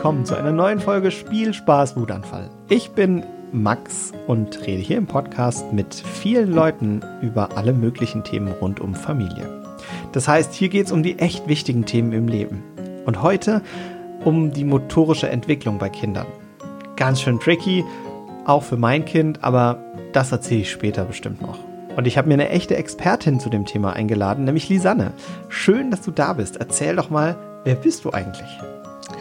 willkommen zu einer neuen Folge Spiel, Spaß, Wutanfall. Ich bin Max und rede hier im Podcast mit vielen Leuten über alle möglichen Themen rund um Familie. Das heißt, hier geht es um die echt wichtigen Themen im Leben. Und heute um die motorische Entwicklung bei Kindern. Ganz schön tricky, auch für mein Kind, aber das erzähle ich später bestimmt noch. Und ich habe mir eine echte Expertin zu dem Thema eingeladen, nämlich Lisanne. Schön, dass du da bist. Erzähl doch mal, wer bist du eigentlich?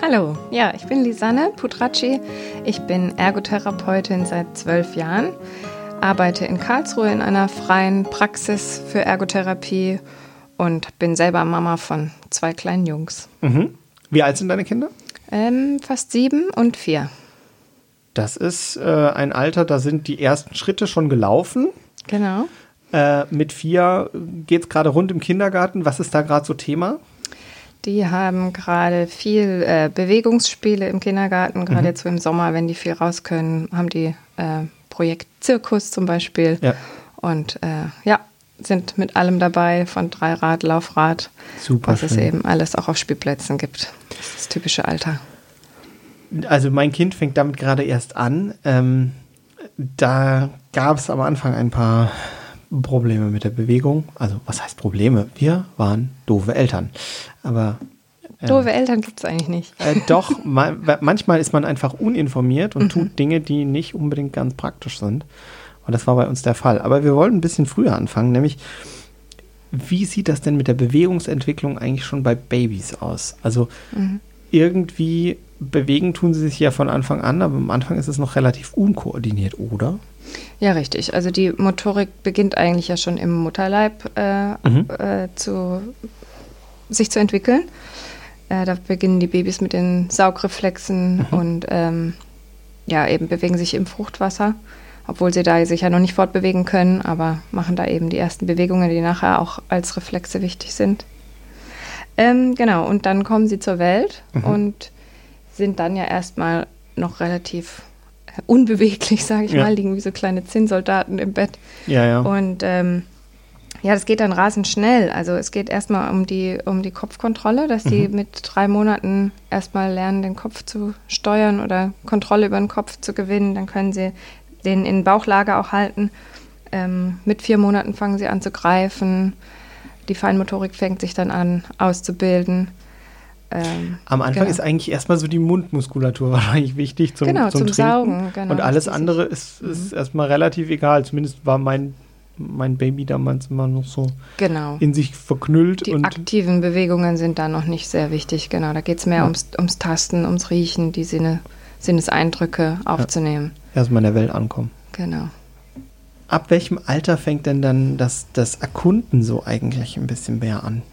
Hallo, ja, ich bin Lisanne Putracci. Ich bin Ergotherapeutin seit zwölf Jahren, arbeite in Karlsruhe in einer freien Praxis für Ergotherapie und bin selber Mama von zwei kleinen Jungs. Mhm. Wie alt sind deine Kinder? Ähm, fast sieben und vier. Das ist äh, ein Alter, da sind die ersten Schritte schon gelaufen. Genau. Äh, mit vier geht es gerade rund im Kindergarten. Was ist da gerade so Thema? Die haben gerade viel äh, Bewegungsspiele im Kindergarten, gerade mhm. jetzt so im Sommer, wenn die viel raus können, haben die äh, Projekt Zirkus zum Beispiel. Ja. Und äh, ja, sind mit allem dabei, von Dreirad, Laufrad, Super was schön. es eben alles auch auf Spielplätzen gibt. Das ist das typische Alter. Also mein Kind fängt damit gerade erst an. Ähm, da gab es am Anfang ein paar Probleme mit der Bewegung. Also was heißt Probleme? Wir waren doofe Eltern. Aber äh, Doofe Eltern gibt es eigentlich nicht. Äh, doch, ma manchmal ist man einfach uninformiert und mhm. tut Dinge, die nicht unbedingt ganz praktisch sind. Und das war bei uns der Fall. Aber wir wollen ein bisschen früher anfangen, nämlich wie sieht das denn mit der Bewegungsentwicklung eigentlich schon bei Babys aus? Also mhm. irgendwie bewegen tun sie sich ja von Anfang an, aber am Anfang ist es noch relativ unkoordiniert, oder? Ja, richtig. Also die Motorik beginnt eigentlich ja schon im Mutterleib äh, mhm. äh, zu, sich zu entwickeln. Äh, da beginnen die Babys mit den Saugreflexen mhm. und ähm, ja, eben bewegen sich im Fruchtwasser, obwohl sie da sich ja noch nicht fortbewegen können, aber machen da eben die ersten Bewegungen, die nachher auch als Reflexe wichtig sind. Ähm, genau, und dann kommen sie zur Welt mhm. und sind dann ja erstmal noch relativ unbeweglich, sage ich ja. mal, liegen wie so kleine Zinnsoldaten im Bett. Ja, ja. Und ähm, ja, das geht dann rasend schnell. Also es geht erstmal um die, um die Kopfkontrolle, dass mhm. die mit drei Monaten erstmal lernen, den Kopf zu steuern oder Kontrolle über den Kopf zu gewinnen. Dann können sie den in Bauchlage auch halten. Ähm, mit vier Monaten fangen sie an zu greifen. Die Feinmotorik fängt sich dann an auszubilden. Ähm, Am Anfang genau. ist eigentlich erstmal so die Mundmuskulatur wahrscheinlich wichtig zum, genau, zum, zum Saugen. Genau, und alles andere ist, ist mhm. erstmal relativ egal. Zumindest war mein, mein Baby damals immer noch so genau. in sich verknüllt. Die aktiven Bewegungen sind da noch nicht sehr wichtig. Genau, da geht es mehr ja. ums, ums Tasten, ums Riechen, die Sinne, Sinneseindrücke aufzunehmen. Ja. Erstmal in der Welt ankommen. Genau. Ab welchem Alter fängt denn dann das, das Erkunden so eigentlich ein bisschen mehr an?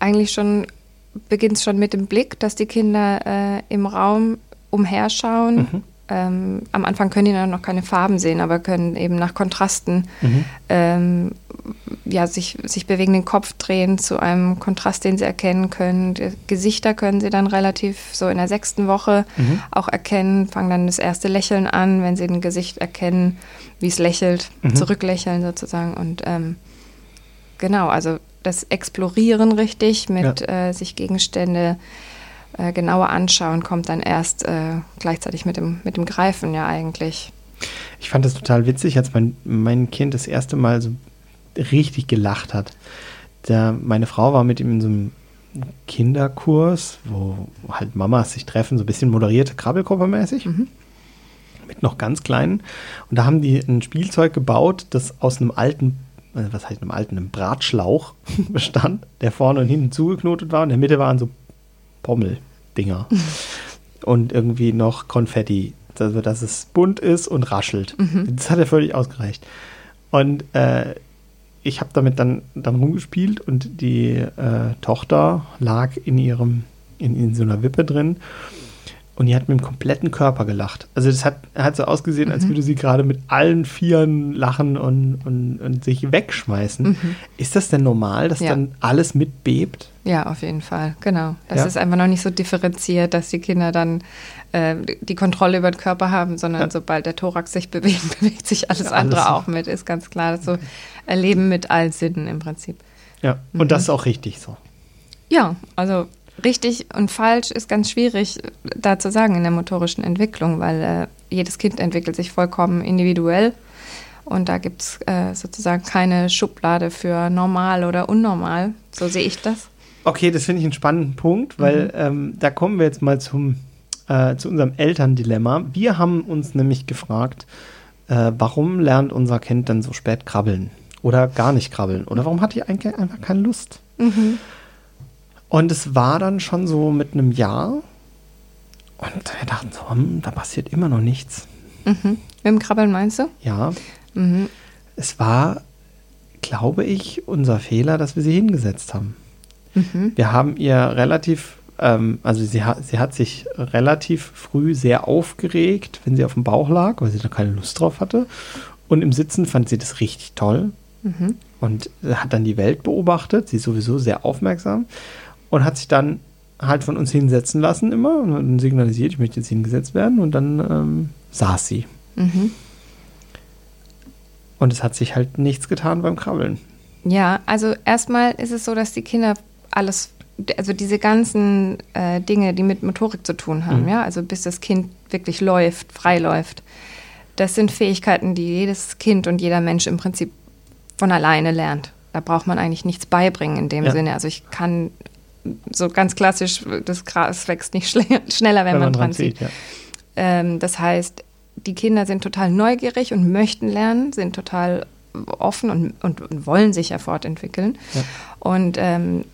Eigentlich schon beginnt es schon mit dem Blick, dass die Kinder äh, im Raum umherschauen. Mhm. Ähm, am Anfang können die noch keine Farben sehen, aber können eben nach Kontrasten mhm. ähm, ja, sich, sich bewegen, den Kopf drehen zu einem Kontrast, den sie erkennen können. Die Gesichter können sie dann relativ so in der sechsten Woche mhm. auch erkennen, fangen dann das erste Lächeln an, wenn sie ein Gesicht erkennen, wie es lächelt, mhm. zurücklächeln sozusagen. Und ähm, genau, also das Explorieren richtig mit ja. äh, sich Gegenstände äh, genauer anschauen, kommt dann erst äh, gleichzeitig mit dem, mit dem Greifen ja eigentlich. Ich fand das total witzig, als mein, mein Kind das erste Mal so richtig gelacht hat. Da, meine Frau war mit ihm in so einem Kinderkurs, wo halt Mamas sich treffen, so ein bisschen moderierte Krabbelgruppe mäßig. Mhm. Mit noch ganz kleinen. Und da haben die ein Spielzeug gebaut, das aus einem alten was heißt einem alten, einem Bratschlauch bestand, der vorne und hinten zugeknotet war und in der Mitte waren so Pommel-Dinger. und irgendwie noch Konfetti, also dass es bunt ist und raschelt. Mhm. Das hat er völlig ausgereicht. Und äh, ich habe damit dann, dann rumgespielt und die äh, Tochter lag in ihrem, in, in so einer Wippe drin und die hat mit dem kompletten Körper gelacht. Also das hat, hat so ausgesehen, mhm. als würde sie gerade mit allen Vieren lachen und, und, und sich wegschmeißen. Mhm. Ist das denn normal, dass ja. dann alles mitbebt? Ja, auf jeden Fall, genau. Das ja. ist einfach noch nicht so differenziert, dass die Kinder dann äh, die Kontrolle über den Körper haben, sondern ja. sobald der Thorax sich bewegt, bewegt sich alles, alles andere auch mit. Ist ganz klar. So okay. erleben mit allen Sinnen im Prinzip. Ja, und mhm. das ist auch richtig so. Ja, also Richtig und falsch ist ganz schwierig da zu sagen in der motorischen Entwicklung, weil äh, jedes Kind entwickelt sich vollkommen individuell und da gibt es äh, sozusagen keine Schublade für normal oder unnormal. So sehe ich das. Okay, das finde ich einen spannenden Punkt, weil mhm. ähm, da kommen wir jetzt mal zum, äh, zu unserem Elterndilemma. Wir haben uns nämlich gefragt, äh, warum lernt unser Kind denn so spät krabbeln? Oder gar nicht krabbeln? Oder warum hat die eigentlich einfach keine Lust? Mhm. Und es war dann schon so mit einem Jahr. Und wir dachten so, hm, da passiert immer noch nichts. Mhm. Mit dem Krabbeln meinst du? Ja. Mhm. Es war, glaube ich, unser Fehler, dass wir sie hingesetzt haben. Mhm. Wir haben ihr relativ, ähm, also sie, ha sie hat sich relativ früh sehr aufgeregt, wenn sie auf dem Bauch lag, weil sie da keine Lust drauf hatte. Und im Sitzen fand sie das richtig toll. Mhm. Und hat dann die Welt beobachtet. Sie ist sowieso sehr aufmerksam und hat sich dann halt von uns hinsetzen lassen immer und signalisiert, ich möchte jetzt hingesetzt werden und dann ähm, saß sie. Mhm. Und es hat sich halt nichts getan beim Krabbeln. Ja, also erstmal ist es so, dass die Kinder alles, also diese ganzen äh, Dinge, die mit Motorik zu tun haben, mhm. ja, also bis das Kind wirklich läuft, frei läuft, das sind Fähigkeiten, die jedes Kind und jeder Mensch im Prinzip von alleine lernt. Da braucht man eigentlich nichts beibringen in dem ja. Sinne. Also ich kann so ganz klassisch, das Gras wächst nicht schneller, wenn, wenn man, man, dran zieht. Ja. Ähm, das heißt, die Kinder sind total neugierig und möchten lernen, sind total offen und, und, und wollen sich ja fortentwickeln. Ja. Und ähm,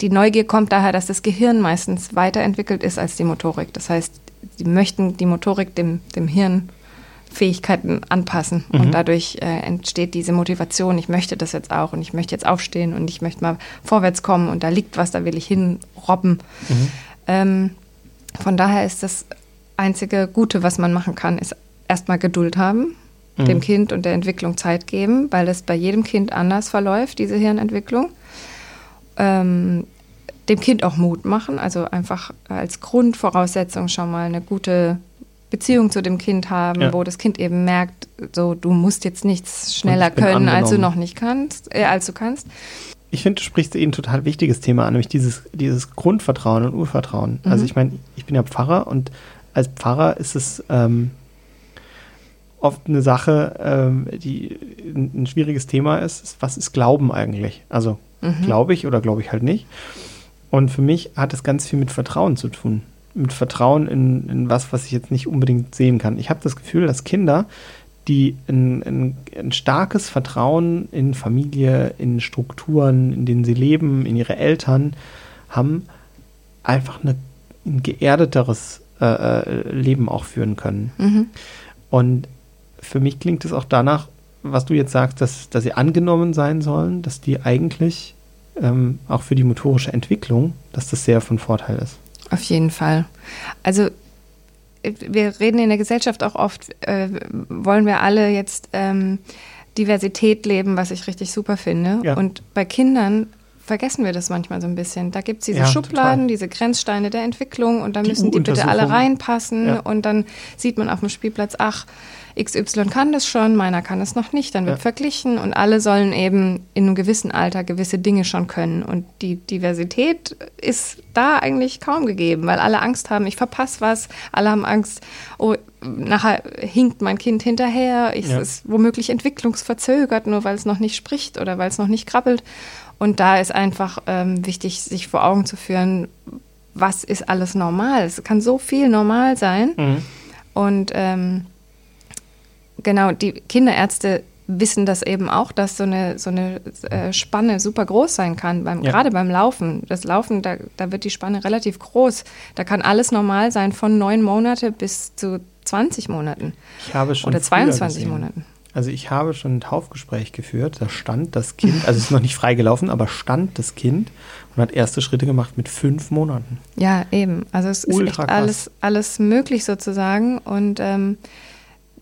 die Neugier kommt daher, dass das Gehirn meistens weiterentwickelt ist als die Motorik. Das heißt, sie möchten die Motorik dem, dem Hirn Fähigkeiten anpassen. Mhm. Und dadurch äh, entsteht diese Motivation, ich möchte das jetzt auch und ich möchte jetzt aufstehen und ich möchte mal vorwärts kommen und da liegt was, da will ich hinrobben. Mhm. Ähm, von daher ist das einzige Gute, was man machen kann, ist erstmal Geduld haben, mhm. dem Kind und der Entwicklung Zeit geben, weil das bei jedem Kind anders verläuft, diese Hirnentwicklung. Ähm, dem Kind auch Mut machen, also einfach als Grundvoraussetzung schon mal eine gute Beziehung zu dem Kind haben, ja. wo das Kind eben merkt, so du musst jetzt nichts schneller können, als du noch nicht kannst, äh, als du kannst. Ich finde, du sprichst eh ein total wichtiges Thema an, nämlich dieses, dieses Grundvertrauen und Urvertrauen. Also mhm. Also ich meine, ich bin ja Pfarrer und als Pfarrer ist es ähm, oft eine Sache, ähm, die ein, schwieriges Thema ist. Was ist Glauben eigentlich? Also mhm. glaube ich oder glaube ich halt nicht? Und für mich hat es ganz viel mit Vertrauen zu tun mit Vertrauen in, in was, was ich jetzt nicht unbedingt sehen kann. Ich habe das Gefühl, dass Kinder, die ein, ein, ein, starkes Vertrauen in Familie, in Strukturen, in denen sie leben, in ihre Eltern haben, einfach eine, ein geerdeteres äh, äh, Leben auch führen können. Mhm. Und für mich klingt es auch danach, was du jetzt sagst, dass, dass sie angenommen sein sollen, dass die eigentlich ähm, auch für die motorische Entwicklung, dass das sehr von Vorteil ist. Auf jeden Fall. Also wir reden in der Gesellschaft auch oft, äh, wollen wir alle jetzt ähm, Diversität leben, was ich richtig super finde. Ja. Und bei Kindern vergessen wir das manchmal so ein bisschen. Da gibt es diese ja, Schubladen, total. diese Grenzsteine der Entwicklung und da müssen die bitte alle reinpassen. Ja. Und dann sieht man auf dem Spielplatz, ach, XY kann das schon, meiner kann es noch nicht, dann wird ja. verglichen und alle sollen eben in einem gewissen Alter gewisse Dinge schon können. Und die Diversität ist da eigentlich kaum gegeben, weil alle Angst haben, ich verpasse was, alle haben Angst, oh, nachher hinkt mein Kind hinterher, es ja. ist womöglich entwicklungsverzögert, nur weil es noch nicht spricht oder weil es noch nicht krabbelt. Und da ist einfach ähm, wichtig, sich vor Augen zu führen, was ist alles normal. Es kann so viel normal sein. Mhm. Und ähm, genau, die Kinderärzte wissen das eben auch, dass so eine, so eine äh, Spanne super groß sein kann, beim, ja. gerade beim Laufen. Das Laufen, da, da wird die Spanne relativ groß. Da kann alles normal sein, von neun Monate bis zu 20 Monaten. Ich habe schon Oder 22 Monaten. Also ich habe schon ein Taufgespräch geführt, da stand das Kind, also es ist noch nicht freigelaufen, aber stand das Kind und hat erste Schritte gemacht mit fünf Monaten. Ja, eben. Also es Ultra ist alles, alles möglich sozusagen und ähm,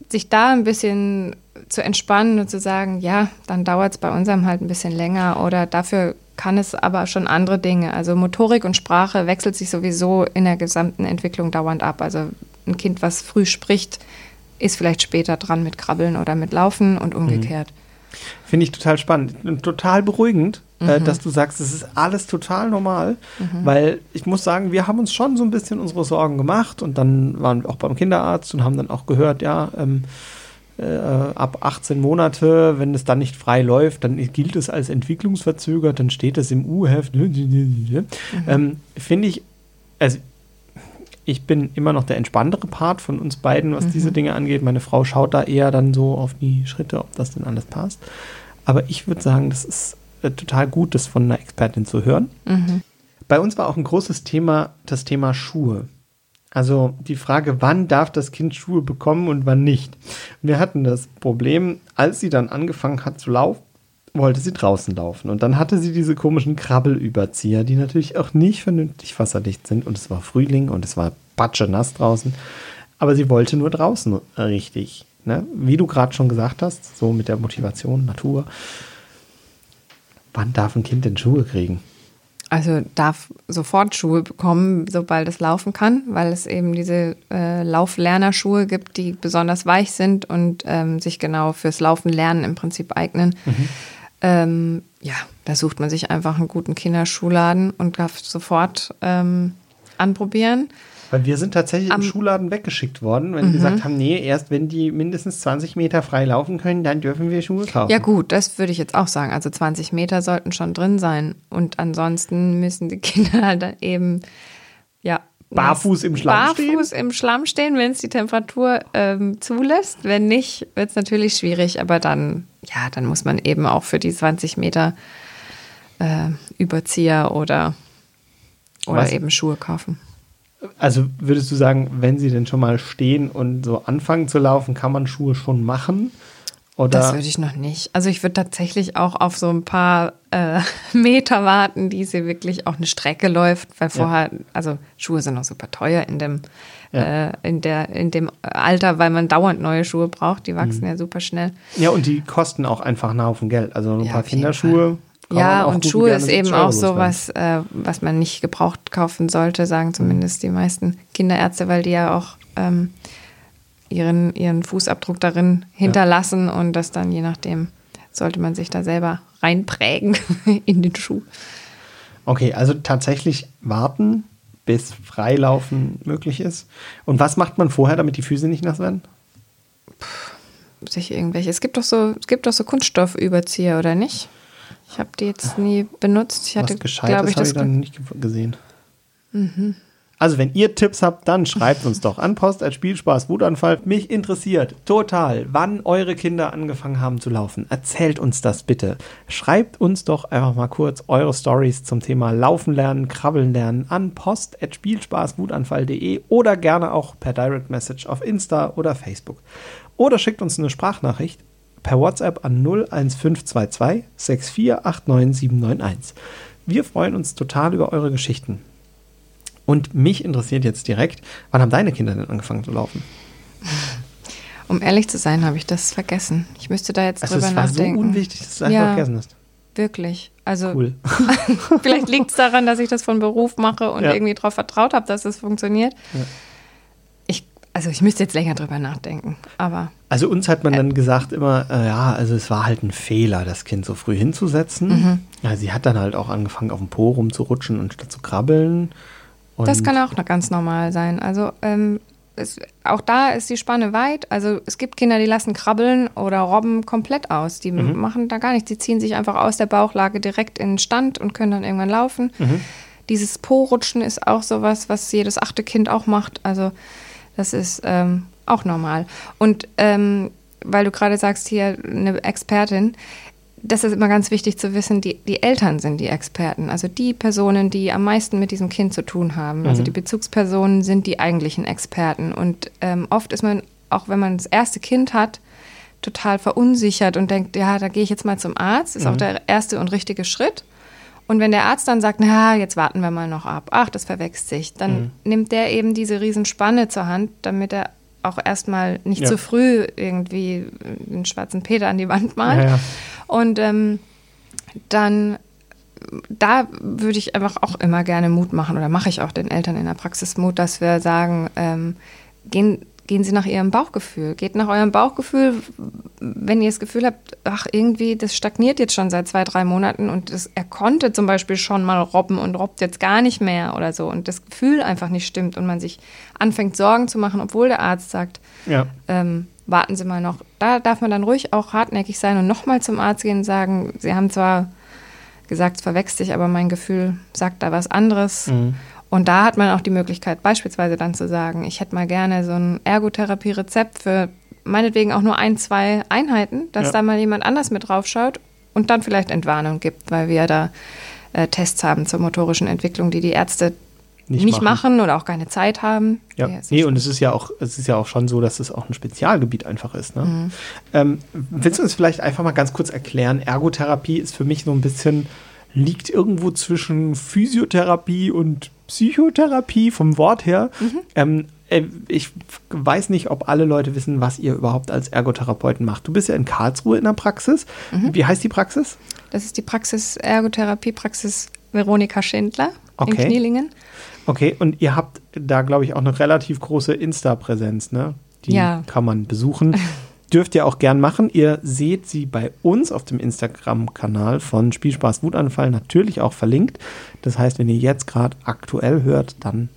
sich da ein bisschen zu entspannen und zu sagen, ja, dann dauert es bei unserem halt ein bisschen länger oder dafür kann es aber schon andere Dinge. Also Motorik und Sprache wechselt sich sowieso in der gesamten Entwicklung dauernd ab. Also ein Kind, was früh spricht, ist vielleicht später dran mit Krabbeln oder mit Laufen und umgekehrt. Mhm. Finde ich total spannend und total beruhigend, äh, dass du sagst, es ist alles total normal, weil ich muss sagen, wir haben uns schon so ein bisschen unsere Sorgen gemacht und dann waren wir auch beim Kinderarzt und haben dann auch gehört, ja, ähm, äh, ab 18 Monate, wenn es dann nicht frei läuft, dann gilt es als entwicklungsverzögert, dann steht es im U-Heft. Ähm, Finde ich, also ich bin immer noch der entspanntere Part von uns beiden, was diese Dinge angeht. Meine Frau schaut da eher dann so auf die Schritte, ob das denn alles passt. Aber ich würde sagen, das ist äh, total gut, das von einer Expertin zu hören. Bei uns war auch ein großes Thema das Thema Schuhe. Also die Frage, wann darf das Kind Schuhe bekommen und wann nicht. Wir hatten das Problem, als sie dann angefangen hat zu laufen, wollte sie draußen laufen. Und dann hatte sie diese komischen Krabbelüberzieher, die natürlich auch nicht vernünftig wasserdicht sind. Und es war Frühling und es war nass draußen. Aber sie wollte nur draußen richtig. Ne? Wie du gerade schon gesagt hast, so mit der Motivation, Natur. Wann darf ein Kind denn Schuhe kriegen? Also darf sofort Schuhe bekommen, sobald es laufen kann, weil es eben diese äh, Lauflernerschuhe gibt, die besonders weich sind und ähm, sich genau fürs Laufen lernen im Prinzip eignen. Ähm, ja, da sucht man sich einfach einen guten Kinderschuhladen und darf sofort ähm, anprobieren. Weil wir sind tatsächlich Am- im Schuhladen weggeschickt worden, wenn die gesagt haben, nee, erst wenn die mindestens 20 Meter frei laufen können, dann dürfen wir Schuhe kaufen. Ja gut, das würde ich jetzt auch sagen. Also 20 Meter sollten schon drin sein. Und ansonsten müssen die Kinder halt dann eben, ja. Barfuß im Schlamm stehen? Barfuß im Schlamm stehen, wenn es die Temperatur ähm, zulässt. Wenn nicht, wird es natürlich schwierig. Aber dann, ja, dann muss man eben auch für die 20 Meter äh, Überzieher oder, oder Was? eben Schuhe kaufen. Also würdest du sagen, wenn sie denn schon mal stehen und so anfangen zu laufen, kann man Schuhe schon machen? Oder Das würde ich noch nicht. Also ich würde tatsächlich auch auf so ein paar äh, Meter warten, die sie wirklich auch eine Strecke läuft, weil vorher, also Schuhe sind noch super teuer in dem, Ja. äh, in der, in dem Alter, weil man dauernd neue Schuhe braucht. Die Mhm. wachsen ja super schnell. ja, und die kosten auch einfach einen Haufen Geld. Also ein Ja, paar Kinderschuhe. Kann ja, und Schuhe ist 70 eben auch so loswerden. was, äh, was man nicht gebraucht kaufen sollte, sagen zumindest die meisten Kinderärzte, weil die ja auch ähm, ihren, ihren Fußabdruck darin hinterlassen und das dann je nachdem sollte man sich da selber reinprägen in den Schuh. Okay, also tatsächlich warten, bis Freilaufen möglich ist. Und was macht man vorher, damit die Füße nicht nass werden? Sich irgendwelche. Es gibt doch so, es gibt doch so Kunststoffüberzieher, oder nicht? Ich habe die jetzt nie benutzt. Ich hatte, glaube ich, habe das. ich dann nicht ge- gesehen. Also wenn ihr Tipps habt, dann schreibt uns doch an Post als Spielspaß Wutanfall. Mich interessiert total, wann eure Kinder angefangen haben zu laufen. Erzählt uns das bitte. Schreibt uns doch einfach mal kurz eure Stories zum Thema Laufen lernen, Krabbeln lernen an post at spielspaßwutanfall.de oder gerne auch per Direct Message auf Insta oder Facebook. Oder schickt uns eine Sprachnachricht per WhatsApp an 01522 6489791. Wir freuen uns total über eure Geschichten. Und mich interessiert jetzt direkt, wann haben deine Kinder denn angefangen zu laufen? Um ehrlich zu sein, habe ich das vergessen. Ich müsste da jetzt Also drüber es war so nachdenken. unwichtig, dass du einfach Ja. vergessen hast. Wirklich. Also Cool. vielleicht liegt es daran, dass ich das von Beruf mache und Ja. irgendwie darauf vertraut habe, dass es funktioniert. Ja. Also ich müsste jetzt länger drüber nachdenken. Aber Also uns hat man dann gesagt immer, äh, ja, also es war halt ein Fehler, das Kind so früh hinzusetzen. Mhm. Ja, sie hat dann halt auch angefangen, auf dem Po rumzurutschen und statt zu krabbeln. Und das kann auch noch ganz normal sein. Also ähm, es, auch da ist die Spanne weit. Also es gibt Kinder, die lassen krabbeln oder robben komplett aus. Die Mhm. machen da gar nichts. Die ziehen sich einfach aus der Bauchlage direkt in den Stand und können dann irgendwann laufen. Mhm. Dieses Po-Rutschen ist auch sowas, was jedes achte Kind auch macht. Also das ist ähm, auch normal. Und ähm, weil du gerade sagst, hier eine Expertin, das ist immer ganz wichtig zu wissen, die, die Eltern sind die Experten, also die Personen, die am meisten mit diesem Kind zu tun haben. Also die Bezugspersonen sind die eigentlichen Experten. Und ähm, oft ist man, auch wenn man das erste Kind hat, total verunsichert und denkt, ja, da gehe ich jetzt mal zum Arzt, ist auch der erste und richtige Schritt. Und wenn der Arzt dann sagt, na, jetzt warten wir mal noch ab, ach, das verwechselt sich, dann nimmt der eben diese Riesenspanne zur Hand, damit er auch erstmal nicht Ja. zu früh irgendwie einen schwarzen Peter an die Wand malt. Ja, ja. Und ähm, dann, da würde ich einfach auch immer gerne Mut machen oder mache ich auch den Eltern in der Praxis Mut, dass wir sagen, ähm, gehen, gehen Sie nach Ihrem Bauchgefühl. Geht nach eurem Bauchgefühl, wenn ihr das Gefühl habt, ach, irgendwie, das stagniert jetzt schon seit zwei, drei Monaten und das, er konnte zum Beispiel schon mal robben und robbt jetzt gar nicht mehr oder so und das Gefühl einfach nicht stimmt und man sich anfängt, Sorgen zu machen, obwohl der Arzt sagt, Ja. ähm, warten Sie mal noch. Da darf man dann ruhig auch hartnäckig sein und nochmal zum Arzt gehen und sagen, Sie haben zwar gesagt, es verwechselt sich, aber mein Gefühl sagt da was anderes. Mhm. Und da hat man auch die Möglichkeit, beispielsweise dann zu sagen, ich hätte mal gerne so ein Ergotherapie-Rezept für meinetwegen auch nur ein, zwei Einheiten, dass Ja. da mal jemand anders mit draufschaut und dann vielleicht Entwarnung gibt, weil wir da äh, Tests haben zur motorischen Entwicklung, die die Ärzte nicht, machen. oder auch keine Zeit haben. Ja, sich- nee, und es ist ja auch, es ist ja auch schon so, dass es auch ein Spezialgebiet einfach ist. Ne? Mhm. Ähm, willst du uns vielleicht einfach mal ganz kurz erklären? Ergotherapie ist für mich so ein bisschen, liegt irgendwo zwischen Physiotherapie und Psychotherapie vom Wort her. Mhm. Ähm, äh, ich weiß nicht, ob alle Leute wissen, was ihr überhaupt als Ergotherapeuten macht. Du bist ja in Karlsruhe in der Praxis. Mhm. Wie heißt die Praxis? Das ist die Praxis, Ergotherapie-Praxis Veronika Schindler Okay. in Knielingen. Okay, und ihr habt da, glaube ich, auch eine relativ große Insta-Präsenz, ne? Die Ja. kann man besuchen. Dürft ihr auch gern machen. Ihr seht sie bei uns auf dem Instagram-Kanal von Spielspaß Wutanfall natürlich auch verlinkt. Das heißt, wenn ihr jetzt gerade aktuell hört, dann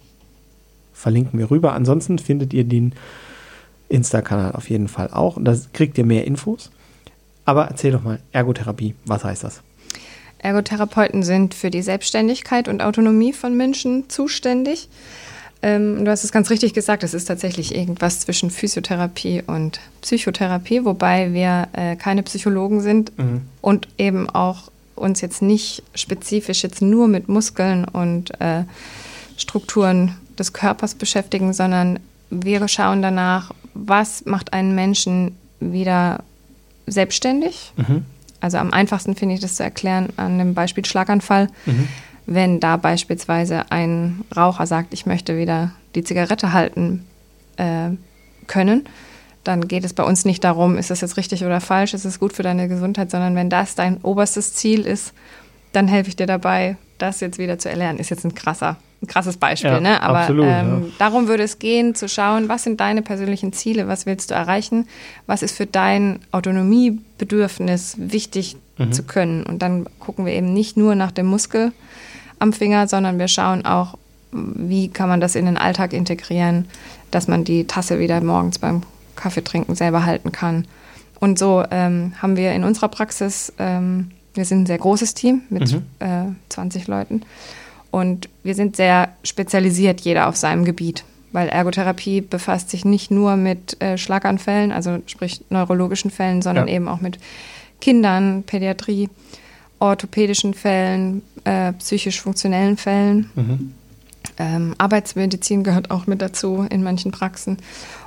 verlinken wir rüber. Ansonsten findet ihr den Insta-Kanal auf jeden Fall auch. Und da kriegt ihr mehr Infos. Aber erzähl doch mal, Ergotherapie, was heißt das? Ergotherapeuten sind für die Selbstständigkeit und Autonomie von Menschen zuständig. Ähm, du hast es ganz richtig gesagt, es ist tatsächlich irgendwas zwischen Physiotherapie und Psychotherapie, wobei wir äh, keine Psychologen sind und eben auch uns jetzt nicht spezifisch jetzt nur mit Muskeln und äh, Strukturen des Körpers beschäftigen, sondern wir schauen danach, was macht einen Menschen wieder selbstständig. Also am einfachsten finde ich das zu erklären an dem Beispiel Schlaganfall. Wenn da beispielsweise ein Raucher sagt, ich möchte wieder die Zigarette halten äh, können, dann geht es bei uns nicht darum, ist das jetzt richtig oder falsch, ist es gut für deine Gesundheit, sondern wenn das dein oberstes Ziel ist, dann helfe ich dir dabei, das jetzt wieder zu erlernen. Ist jetzt ein krasser, ein krasses Beispiel, Ja, ne? Aber absolut, ähm, ja. darum würde es gehen, zu schauen, was sind deine persönlichen Ziele, was willst du erreichen, was ist für dein Autonomiebedürfnis wichtig Mhm. zu können. Und dann gucken wir eben nicht nur nach dem Muskel am Finger, sondern wir schauen auch, wie kann man das in den Alltag integrieren, dass man die Tasse wieder morgens beim Kaffeetrinken selber halten kann. Und so ähm, haben wir in unserer Praxis, ähm, wir sind ein sehr großes Team mit Mhm. äh, 20 Leuten und wir sind sehr spezialisiert, jeder auf seinem Gebiet. Weil Ergotherapie befasst sich nicht nur mit äh, Schlaganfällen, also sprich neurologischen Fällen, sondern Ja. eben auch mit Kindern, Pädiatrie, orthopädischen Fällen, äh, psychisch funktionellen Fällen. Ähm, Arbeitsmedizin gehört auch mit dazu in manchen Praxen.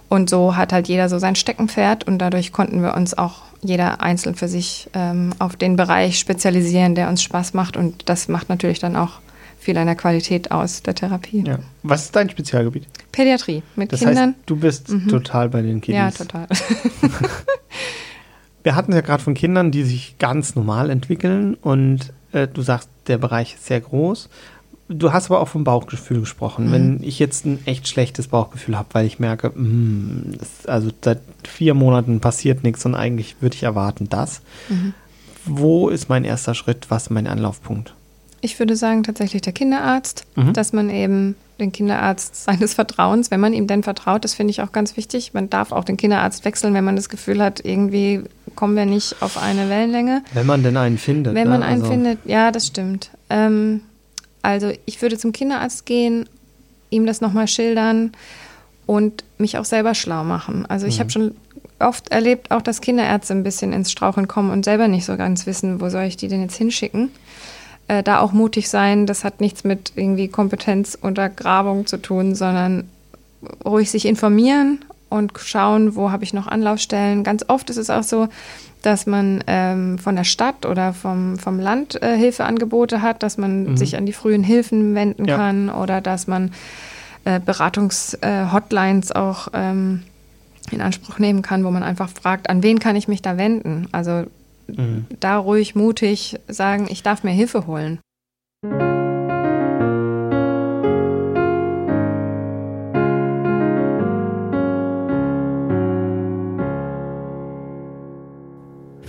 Und so hat halt jeder so sein Steckenpferd und dadurch konnten wir uns auch jeder einzeln für sich ähm, auf den Bereich spezialisieren, der uns Spaß macht. Und das macht natürlich dann auch viel an der Qualität aus der Therapie. Ja. Was ist dein Spezialgebiet? Pädiatrie mit Das Kindern. heißt, du bist total bei den Kiddies. ja, total. Wir hatten ja gerade von Kindern, die sich ganz normal entwickeln und äh, du sagst, der Bereich ist sehr groß. Du hast aber auch vom Bauchgefühl gesprochen. Wenn ich jetzt ein echt schlechtes Bauchgefühl habe, weil ich merke, mm, das, also seit vier Monaten passiert nichts und eigentlich würde ich erwarten, das. Wo ist mein erster Schritt? Was ist mein Anlaufpunkt? Ich würde sagen, tatsächlich der Kinderarzt, Mhm. dass man eben den Kinderarzt seines Vertrauens, wenn man ihm denn vertraut, das finde ich auch ganz wichtig. Man darf auch den Kinderarzt wechseln, wenn man das Gefühl hat, irgendwie kommen wir nicht auf eine Wellenlänge. Wenn man denn einen findet. Wenn ne? man einen Also- findet, ja, das stimmt. Ähm, also ich würde zum Kinderarzt gehen, ihm das nochmal schildern und mich auch selber schlau machen. Also ich habe schon oft erlebt, auch dass Kinderärzte ein bisschen ins Straucheln kommen und selber nicht so ganz wissen, wo soll ich die denn jetzt hinschicken. Äh, da auch mutig sein, das hat nichts mit irgendwie Kompetenzuntergrabung zu tun, sondern ruhig sich informieren und schauen, wo habe ich noch Anlaufstellen. Ganz oft ist es auch so, dass man ähm, von der Stadt oder vom, vom Land äh, Hilfeangebote hat, dass man sich an die frühen Hilfen wenden Ja. kann oder dass man äh, Beratungs-Hotlines auch ähm, in Anspruch nehmen kann, wo man einfach fragt, an wen kann ich mich da wenden? Also Mhm. da ruhig mutig sagen, ich darf mir Hilfe holen.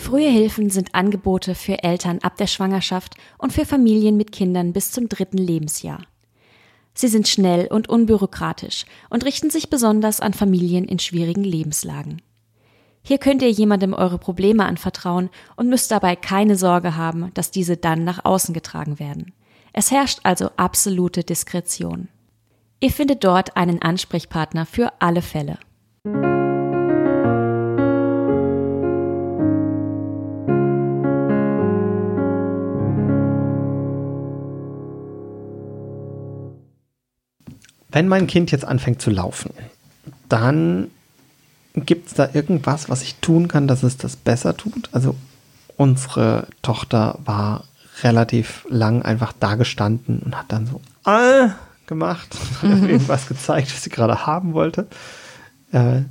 Frühe Hilfen sind Angebote für Eltern ab der Schwangerschaft und für Familien mit Kindern bis zum dritten Lebensjahr. Sie sind schnell und unbürokratisch und richten sich besonders an Familien in schwierigen Lebenslagen. Hier könnt ihr jemandem eure Probleme anvertrauen und müsst dabei keine Sorge haben, dass diese dann nach außen getragen werden. Es herrscht also absolute Diskretion. Ihr findet dort einen Ansprechpartner für alle Fälle. Wenn mein Kind jetzt anfängt zu laufen, dann gibt es da irgendwas, was ich tun kann, dass es das besser tut? Also unsere Tochter war relativ lang einfach da gestanden und hat dann so äh, gemacht, mhm. irgendwas gezeigt, was sie gerade haben wollte. Äh,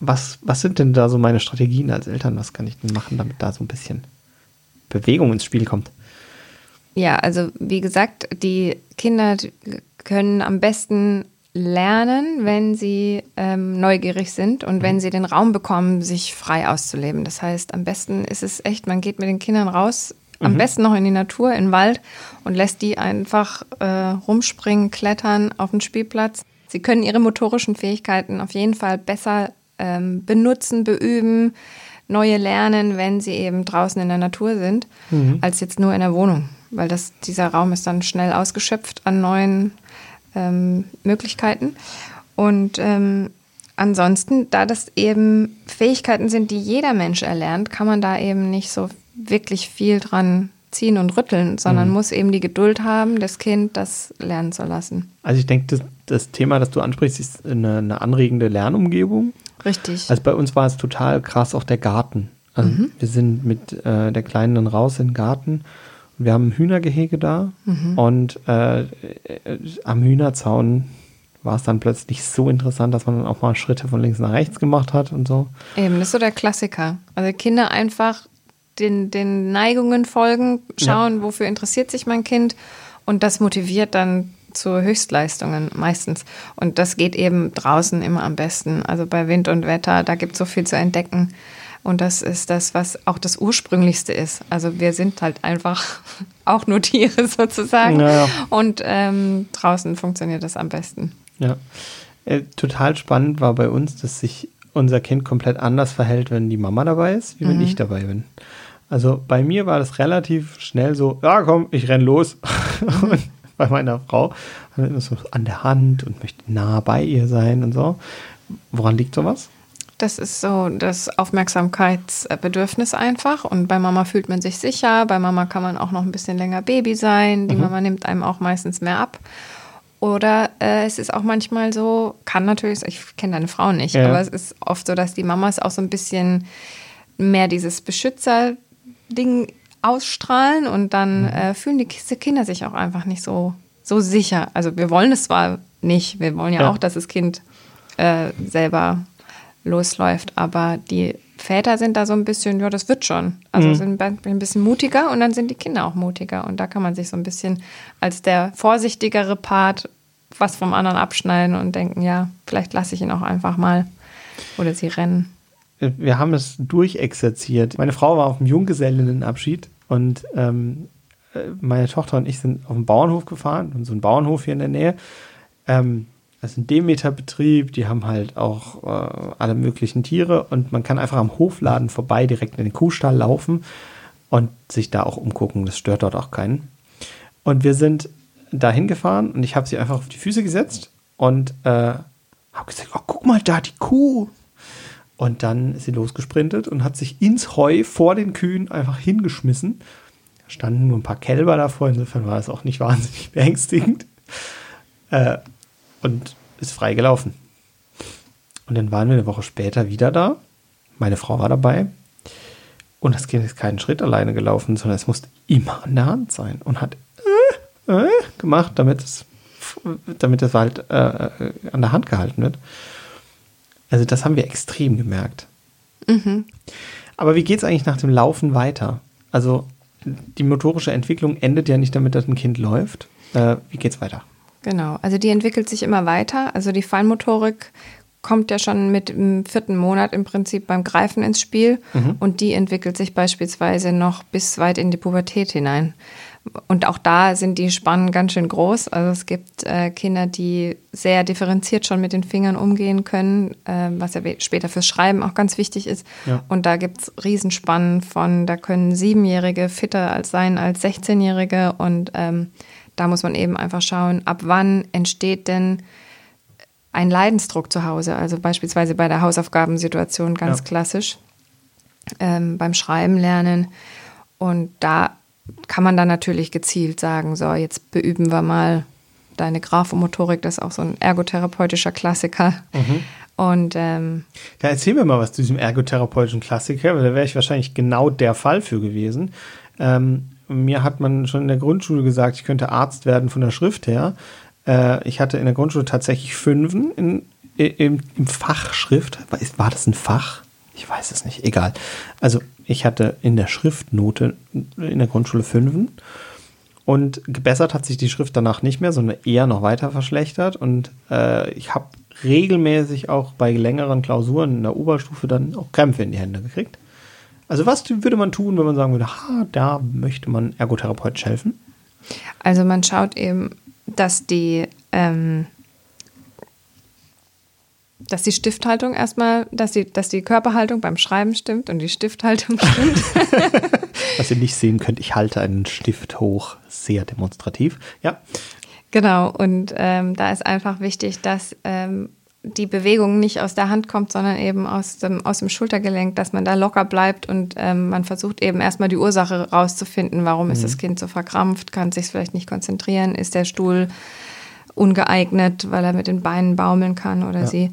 was, was sind denn da so meine Strategien als Eltern? Was kann ich denn machen, damit da so ein bisschen Bewegung ins Spiel kommt? Ja, also wie gesagt, die Kinder können am besten lernen, wenn sie ähm, neugierig sind und mhm. wenn sie den Raum bekommen, sich frei auszuleben. Das heißt, am besten ist es echt, man geht mit den Kindern raus, mhm. am besten noch in die Natur, in den Wald und lässt die einfach äh, rumspringen, klettern auf den Spielplatz. Sie können ihre motorischen Fähigkeiten auf jeden Fall besser ähm, benutzen, beüben, neue lernen, wenn sie eben draußen in der Natur sind, mhm. als jetzt nur in der Wohnung. Weil das, dieser Raum ist dann schnell ausgeschöpft an neuen ähm, Möglichkeiten. Und ähm, ansonsten, da das eben Fähigkeiten sind, die jeder Mensch erlernt, kann man da eben nicht so wirklich viel dran ziehen und rütteln, sondern mhm. muss eben die Geduld haben, das Kind das lernen zu lassen. Also ich denke, das, das Thema, das du ansprichst, ist eine, eine, anregende Lernumgebung. Richtig. Also bei uns war es total krass auch der Garten. Also mhm. wir sind mit äh, der Kleinen dann raus in den Garten wir haben ein Hühnergehege da mhm. und äh, am Hühnerzaun war es dann plötzlich so interessant, dass man dann auch mal Schritte von links nach rechts gemacht hat und so. Eben, das ist so der Klassiker. Also Kinder einfach den, den Neigungen folgen, schauen, ja. wofür interessiert sich mein Kind und das motiviert dann zu Höchstleistungen meistens. Und das geht eben draußen immer am besten. Also bei Wind und Wetter, da gibt es so viel zu entdecken. Und das ist das, was auch das Ursprünglichste ist. Also wir sind halt einfach auch nur Tiere sozusagen. Naja. Und ähm, draußen funktioniert das am besten. Ja. Äh, total spannend war bei uns, dass sich unser Kind komplett anders verhält, wenn die Mama dabei ist, wie wenn mhm. ich dabei bin. Also bei mir war das relativ schnell so, ja komm, ich renn los. Mhm. und bei meiner Frau hat so an der Hand und möchte nah bei ihr sein und so. Woran liegt sowas? Das ist so das Aufmerksamkeitsbedürfnis einfach. Und bei Mama fühlt man sich sicher. Bei Mama kann man auch noch ein bisschen länger Baby sein. Die mhm. Mama nimmt einem auch meistens mehr ab. Oder äh, es ist auch manchmal so, kann natürlich, ich kenne deine Frau nicht, ja. aber es ist oft so, dass die Mamas auch so ein bisschen mehr dieses Beschützer-Ding ausstrahlen und dann mhm. äh, fühlen die Kinder sich auch einfach nicht so, so sicher. Also wir wollen es zwar nicht, wir wollen ja, ja. auch, dass das Kind äh, selber losläuft. Aber die Väter sind da so ein bisschen, ja, das wird schon. Also mhm. sind ein bisschen mutiger und dann sind die Kinder auch mutiger. Und da kann man sich so ein bisschen als der vorsichtigere Part was vom anderen abschneiden und denken, ja, vielleicht lasse ich ihn auch einfach mal. Oder sie rennen. Wir haben es durchexerziert. Meine Frau war auf dem Junggesellinnenabschied und ähm, äh, meine Tochter und ich sind auf den Bauernhof gefahren, so ein Bauernhof hier in der Nähe. Ähm, ist ein Demeter-Betrieb, die haben halt auch äh, alle möglichen Tiere und man kann einfach am Hofladen vorbei direkt in den Kuhstall laufen und sich da auch umgucken. Das stört dort auch keinen. Und wir sind da hingefahren und ich habe sie einfach auf die Füße gesetzt und äh, habe gesagt, oh, guck mal da, die Kuh. Und dann ist sie losgesprintet und hat sich ins Heu vor den Kühen einfach hingeschmissen. Da standen nur ein paar Kälber davor, insofern war es auch nicht wahnsinnig beängstigend. Äh, und ist frei gelaufen. Und dann waren wir eine Woche später wieder da. Meine Frau war dabei. Und das Kind ist keinen Schritt alleine gelaufen, sondern es musste immer an der Hand sein und hat äh, äh, gemacht, damit es, damit es halt äh, an der Hand gehalten wird. Also das haben wir extrem gemerkt. Mhm. Aber wie geht es eigentlich nach dem Laufen weiter? Also die motorische Entwicklung endet ja nicht damit, dass ein Kind läuft. Äh, wie es weiter? Genau, also die entwickelt sich immer weiter. Also die Feinmotorik kommt ja schon mit dem vierten Monat im Prinzip beim Greifen ins Spiel mhm. und die entwickelt sich beispielsweise noch bis weit in die Pubertät hinein. Und auch da sind die Spannen ganz schön groß. Also es gibt äh, Kinder, die sehr differenziert schon mit den Fingern umgehen können, äh, was ja später fürs Schreiben auch ganz wichtig ist. Ja. Und da gibt es Riesenspannen von, da können Siebenjährige fitter als sein als 16-Jährige. Und ähm, da muss man eben einfach schauen, ab wann entsteht denn ein Leidensdruck zu Hause. Also beispielsweise bei der Hausaufgabensituation ganz ja. klassisch. Ähm, beim Schreiben lernen. Und da kann man dann natürlich gezielt sagen, so, jetzt beüben wir mal deine Graphomotorik, das ist auch so ein ergotherapeutischer Klassiker. Mhm. Und ähm, da erzähl mir mal was zu diesem ergotherapeutischen Klassiker, weil da wäre ich wahrscheinlich genau der Fall für gewesen. Ähm, mir hat man schon in der Grundschule gesagt, ich könnte Arzt werden von der Schrift her. Äh, ich hatte in der Grundschule tatsächlich Fünfen in, im, im Fach Schrift. War, war das ein Fach? Ich weiß es nicht. Egal. Also ich hatte in der Schriftnote in der Grundschule Fünfen. Und gebessert hat sich die Schrift danach nicht mehr, sondern eher noch weiter verschlechtert. Und äh, ich habe regelmäßig auch bei längeren Klausuren in der Oberstufe dann auch Krämpfe in die Hände gekriegt. Also was würde man tun, wenn man sagen würde, ha, da möchte man ergotherapeutisch helfen? Also man schaut eben, dass die ähm, dass die Stifthaltung erstmal, dass die, dass die Körperhaltung beim Schreiben stimmt und die Stifthaltung stimmt. Was ihr nicht sehen könnt, ich halte einen Stift hoch, sehr demonstrativ. Ja. Genau, und ähm, da ist einfach wichtig, dass ähm, die Bewegung nicht aus der Hand kommt, sondern eben aus dem, aus dem Schultergelenk, dass man da locker bleibt und ähm, man versucht eben erstmal die Ursache rauszufinden, warum mhm. ist das Kind so verkrampft, kann sich vielleicht nicht konzentrieren, ist der Stuhl ungeeignet, weil er mit den Beinen baumeln kann oder ja. sie.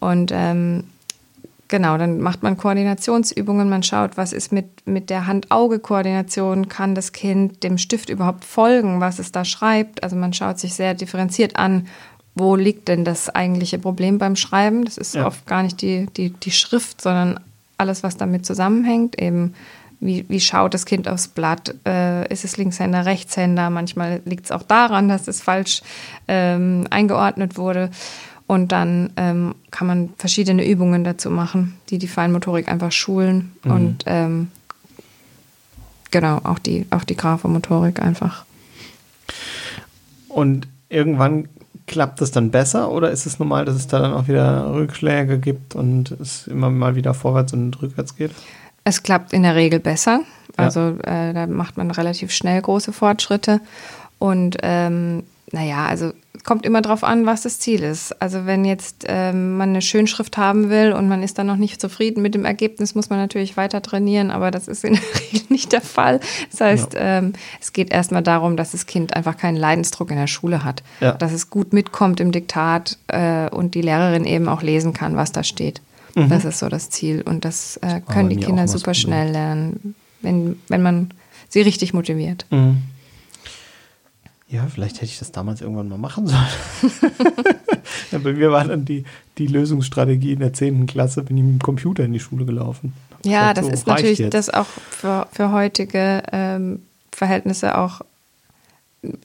Und ähm, genau, dann macht man Koordinationsübungen, man schaut, was ist mit, mit der Hand-Auge-Koordination, kann das Kind dem Stift überhaupt folgen, was es da schreibt. Also man schaut sich sehr differenziert an, wo liegt denn das eigentliche Problem beim Schreiben. Das ist ja. oft gar nicht die, die, die Schrift, sondern alles, was damit zusammenhängt, eben wie, wie schaut das Kind aufs Blatt? Äh, ist es Linkshänder, Rechtshänder? Manchmal liegt es auch daran, dass es falsch ähm, eingeordnet wurde. Und dann ähm, kann man verschiedene Übungen dazu machen, die die Feinmotorik einfach schulen mhm. und ähm, genau auch die auch die Graphomotorik einfach. Und irgendwann klappt es dann besser oder ist es normal, dass es da dann auch wieder Rückschläge gibt und es immer mal wieder vorwärts und rückwärts geht? Es klappt in der Regel besser. Also ja. äh, da macht man relativ schnell große Fortschritte. Und ähm, naja, also kommt immer darauf an, was das Ziel ist. Also wenn jetzt ähm, man eine Schönschrift haben will und man ist dann noch nicht zufrieden mit dem Ergebnis, muss man natürlich weiter trainieren, aber das ist in der Regel nicht der Fall. Das heißt, ja. ähm, es geht erstmal darum, dass das Kind einfach keinen Leidensdruck in der Schule hat, ja. dass es gut mitkommt im Diktat äh, und die Lehrerin eben auch lesen kann, was da steht. Mhm. Das ist so das Ziel. Und das äh, können die Kinder super schnell lernen, wenn, wenn man sie richtig motiviert. Mhm. Ja, vielleicht hätte ich das damals irgendwann mal machen sollen. ja, bei mir war dann die, die Lösungsstrategie in der 10. Klasse, bin ich mit dem Computer in die Schule gelaufen. Ja, das so, ist natürlich jetzt. das auch für, für heutige ähm, Verhältnisse auch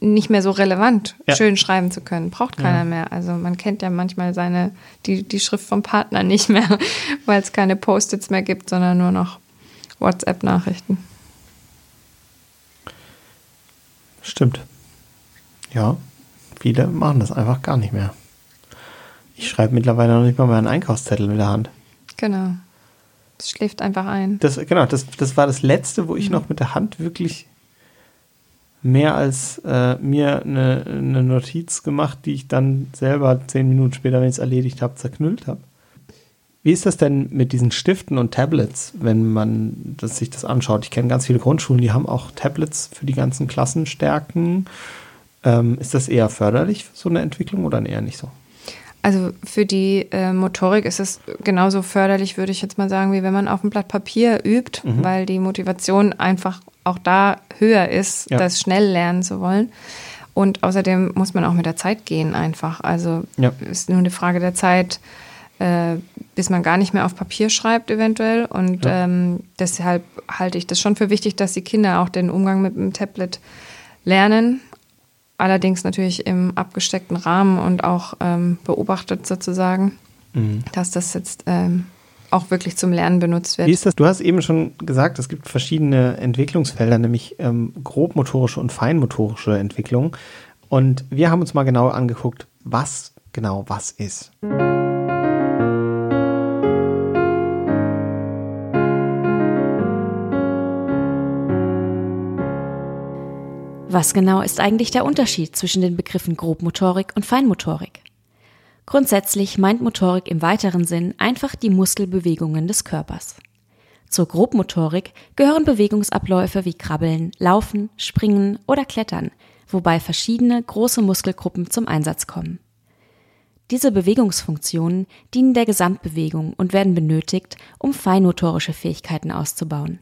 nicht mehr so relevant, ja. schön schreiben zu können. Braucht keiner ja. mehr. Also man kennt ja manchmal seine, die, die Schrift vom Partner nicht mehr, weil es keine Post-its mehr gibt, sondern nur noch WhatsApp-Nachrichten. Stimmt. Ja, viele machen das einfach gar nicht mehr. Ich schreibe mittlerweile noch nicht mal meinen Einkaufszettel mit der Hand. Genau. Es schläft einfach ein. Das, genau, das, das war das Letzte, wo ich mhm. noch mit der Hand wirklich mehr als äh, mir eine, eine, Notiz gemacht, die ich dann selber zehn Minuten später, wenn ich es erledigt habe, zerknüllt habe. Wie ist das denn mit diesen Stiften und Tablets, wenn man das, sich das anschaut? Ich kenne ganz viele Grundschulen, die haben auch Tablets für die ganzen Klassenstärken. Ähm, ist das eher förderlich, so eine Entwicklung, oder eher nicht so? Also für die äh, Motorik ist es genauso förderlich, würde ich jetzt mal sagen, wie wenn man auf einem Blatt Papier übt, mhm. weil die Motivation einfach auch da höher ist, ja. das schnell lernen zu wollen. Und außerdem muss man auch mit der Zeit gehen einfach. Also ja. ist nur eine Frage der Zeit, äh, bis man gar nicht mehr auf Papier schreibt eventuell. Und ja. ähm, deshalb halte ich das schon für wichtig, dass die Kinder auch den Umgang mit dem Tablet lernen. Allerdings natürlich im abgesteckten Rahmen und auch ähm, beobachtet sozusagen. mhm. dass das jetzt ähm, auch wirklich zum Lernen benutzt wird. Wie ist das? Du hast eben schon gesagt, es gibt verschiedene Entwicklungsfelder, nämlich ähm, grobmotorische und feinmotorische Entwicklung. Und wir haben uns mal genau angeguckt, was genau was ist. Was genau ist eigentlich der Unterschied zwischen den Begriffen Grobmotorik und Feinmotorik? Grundsätzlich meint Motorik im weiteren Sinn einfach die Muskelbewegungen des Körpers. Zur Grobmotorik gehören Bewegungsabläufe wie Krabbeln, Laufen, Springen oder Klettern, wobei verschiedene große Muskelgruppen zum Einsatz kommen. Diese Bewegungsfunktionen dienen der Gesamtbewegung und werden benötigt, um feinmotorische Fähigkeiten auszubauen.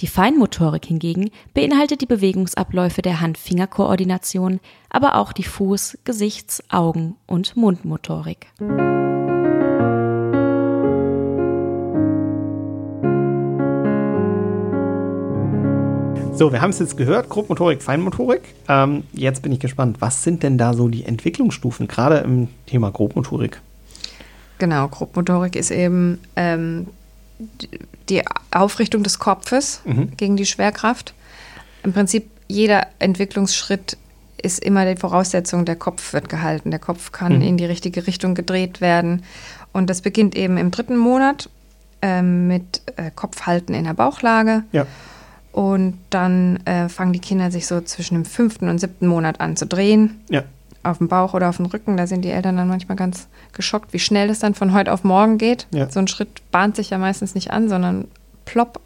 Die Feinmotorik hingegen beinhaltet die Bewegungsabläufe der Hand-Finger-Koordination, aber auch die Fuß-, Gesichts-, Augen- und Mundmotorik. So, wir haben es jetzt gehört, Grobmotorik, Feinmotorik. Ähm, jetzt bin ich gespannt, was sind denn da so die Entwicklungsstufen, gerade im Thema Grobmotorik? Genau, Grobmotorik ist eben ähm, die Aufrichtung des Kopfes mhm. gegen die Schwerkraft. Im Prinzip jeder Entwicklungsschritt ist immer die Voraussetzung, der Kopf wird gehalten. Der Kopf kann mhm. in die richtige Richtung gedreht werden. Und das beginnt eben im dritten Monat äh, mit äh, Kopfhalten in der Bauchlage. Ja. Und dann äh, fangen die Kinder sich so zwischen dem fünften und siebten Monat an zu drehen. Ja auf dem Bauch oder auf dem Rücken. Da sind die Eltern dann manchmal ganz geschockt, wie schnell es dann von heute auf morgen geht. Ja. So ein Schritt bahnt sich ja meistens nicht an, sondern plopp.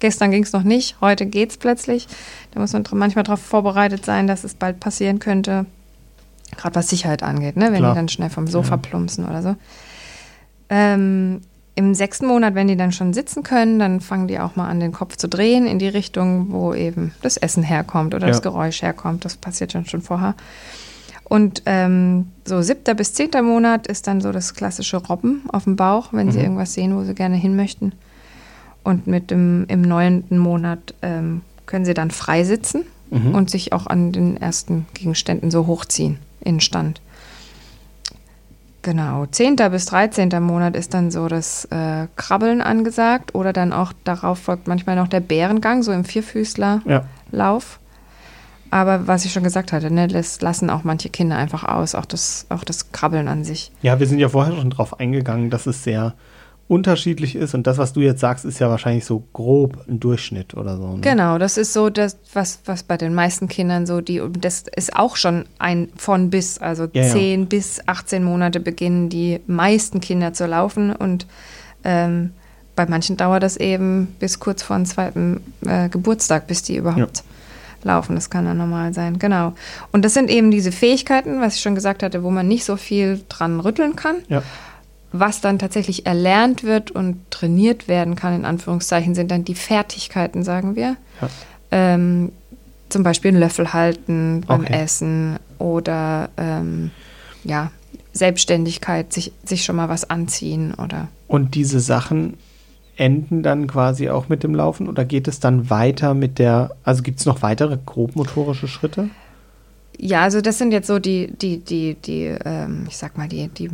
Gestern ging es noch nicht, heute geht es plötzlich. Da muss man manchmal darauf vorbereitet sein, dass es bald passieren könnte. Gerade was Sicherheit angeht, ne? wenn Klar. die dann schnell vom Sofa ja. plumpsen oder so. Ähm, Im sechsten Monat, wenn die dann schon sitzen können, dann fangen die auch mal an, den Kopf zu drehen in die Richtung, wo eben das Essen herkommt oder ja. das Geräusch herkommt. Das passiert dann schon vorher. Und ähm, so siebter bis zehnter Monat ist dann so das klassische Robben auf dem Bauch, wenn mhm. sie irgendwas sehen, wo sie gerne hin möchten. Und mit dem im neunten Monat ähm, können sie dann frei sitzen mhm. und sich auch an den ersten Gegenständen so hochziehen in Stand. Genau, zehnter bis dreizehnter Monat ist dann so das äh, Krabbeln angesagt oder dann auch darauf folgt manchmal noch der Bärengang, so im Vierfüßlerlauf. Ja. Aber was ich schon gesagt hatte, ne, das lassen auch manche Kinder einfach aus, auch das, auch das Krabbeln an sich. Ja, wir sind ja vorher schon drauf eingegangen, dass es sehr unterschiedlich ist und das, was du jetzt sagst, ist ja wahrscheinlich so grob ein Durchschnitt oder so. Ne? Genau, das ist so das, was, was bei den meisten Kindern so, die, das ist auch schon ein von bis, also ja, 10 ja. bis 18 Monate beginnen die meisten Kinder zu laufen und ähm, bei manchen dauert das eben bis kurz vor dem zweiten äh, Geburtstag, bis die überhaupt ja laufen. Das kann dann normal sein, genau. Und das sind eben diese Fähigkeiten, was ich schon gesagt hatte, wo man nicht so viel dran rütteln kann. Ja. Was dann tatsächlich erlernt wird und trainiert werden kann, in Anführungszeichen, sind dann die Fertigkeiten, sagen wir. Ja. Ähm, zum Beispiel einen Löffel halten beim okay. Essen oder ähm, ja, Selbstständigkeit, sich, sich schon mal was anziehen oder. Und diese Sachen enden dann quasi auch mit dem Laufen oder geht es dann weiter mit der, also gibt es noch weitere grobmotorische Schritte? Ja, also das sind jetzt so die, die, die, die, ähm, ich sag mal, die, die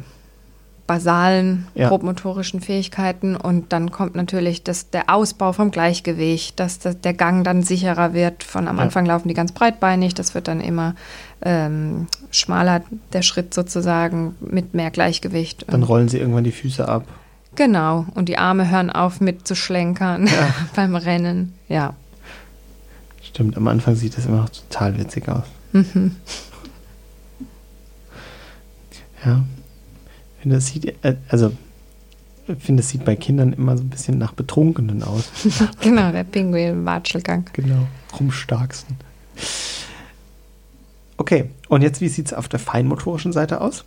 basalen ja. grobmotorischen Fähigkeiten und dann kommt natürlich das, der Ausbau vom Gleichgewicht, dass das, der Gang dann sicherer wird. Von am ja. Anfang laufen die ganz breitbeinig, das wird dann immer ähm, schmaler, der Schritt sozusagen mit mehr Gleichgewicht. Dann rollen sie irgendwann die Füße ab. Genau, und die Arme hören auf mit zu schlenkern ja. beim Rennen, ja. Stimmt, am Anfang sieht das immer noch total witzig aus. Mhm. Ja. Ich finde, das sieht, äh, also, finde, es sieht bei Kindern immer so ein bisschen nach Betrunkenen aus. genau, der Pinguin-Watschelgang. Genau, rumstarksten. Okay, und jetzt, wie sieht es auf der feinmotorischen Seite aus?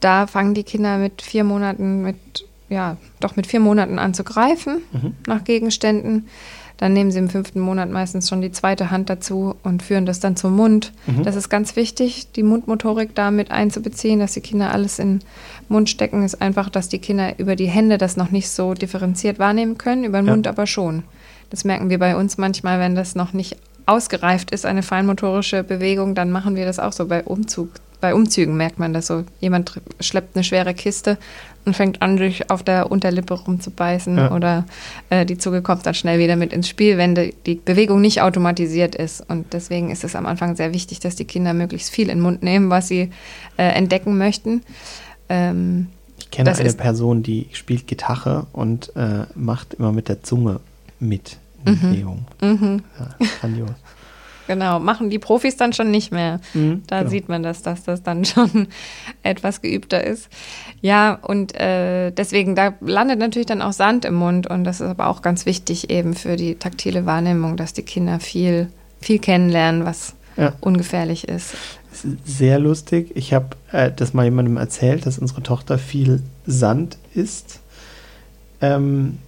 Da fangen die Kinder mit vier Monaten mit, ja, doch mit vier Monaten an zu greifen mhm. nach Gegenständen. Dann nehmen sie im fünften Monat meistens schon die zweite Hand dazu und führen das dann zum Mund. Mhm. Das ist ganz wichtig, die Mundmotorik da mit einzubeziehen, dass die Kinder alles in den Mund stecken. Ist einfach, dass die Kinder über die Hände das noch nicht so differenziert wahrnehmen können, über den ja. Mund aber schon. Das merken wir bei uns manchmal, wenn das noch nicht ausgereift ist, eine feinmotorische Bewegung, dann machen wir das auch so bei Umzug bei Umzügen merkt man das so. Jemand schleppt eine schwere Kiste und fängt an, sich auf der Unterlippe rumzubeißen ja. oder äh, die Zunge kommt dann schnell wieder mit ins Spiel, wenn die, die, Bewegung nicht automatisiert ist. Und deswegen ist es am Anfang sehr wichtig, dass die Kinder möglichst viel in den Mund nehmen, was sie äh, entdecken möchten. Ähm, ich kenne eine Person, die spielt Gitarre und äh, macht immer mit der Zunge mit in mhm. Bewegung. Mhm. Ja, grandios. Genau, machen die Profis dann schon nicht mehr. Mhm, da genau. sieht man das, dass das dann schon etwas geübter ist. Ja, und äh, deswegen, da landet natürlich dann auch Sand im Mund und das ist aber auch ganz wichtig eben für die taktile Wahrnehmung, dass die Kinder viel, viel kennenlernen, was ja. ungefährlich ist. Sehr lustig. Ich habe äh, das mal jemandem erzählt, dass unsere Tochter viel Sand isst. Ähm,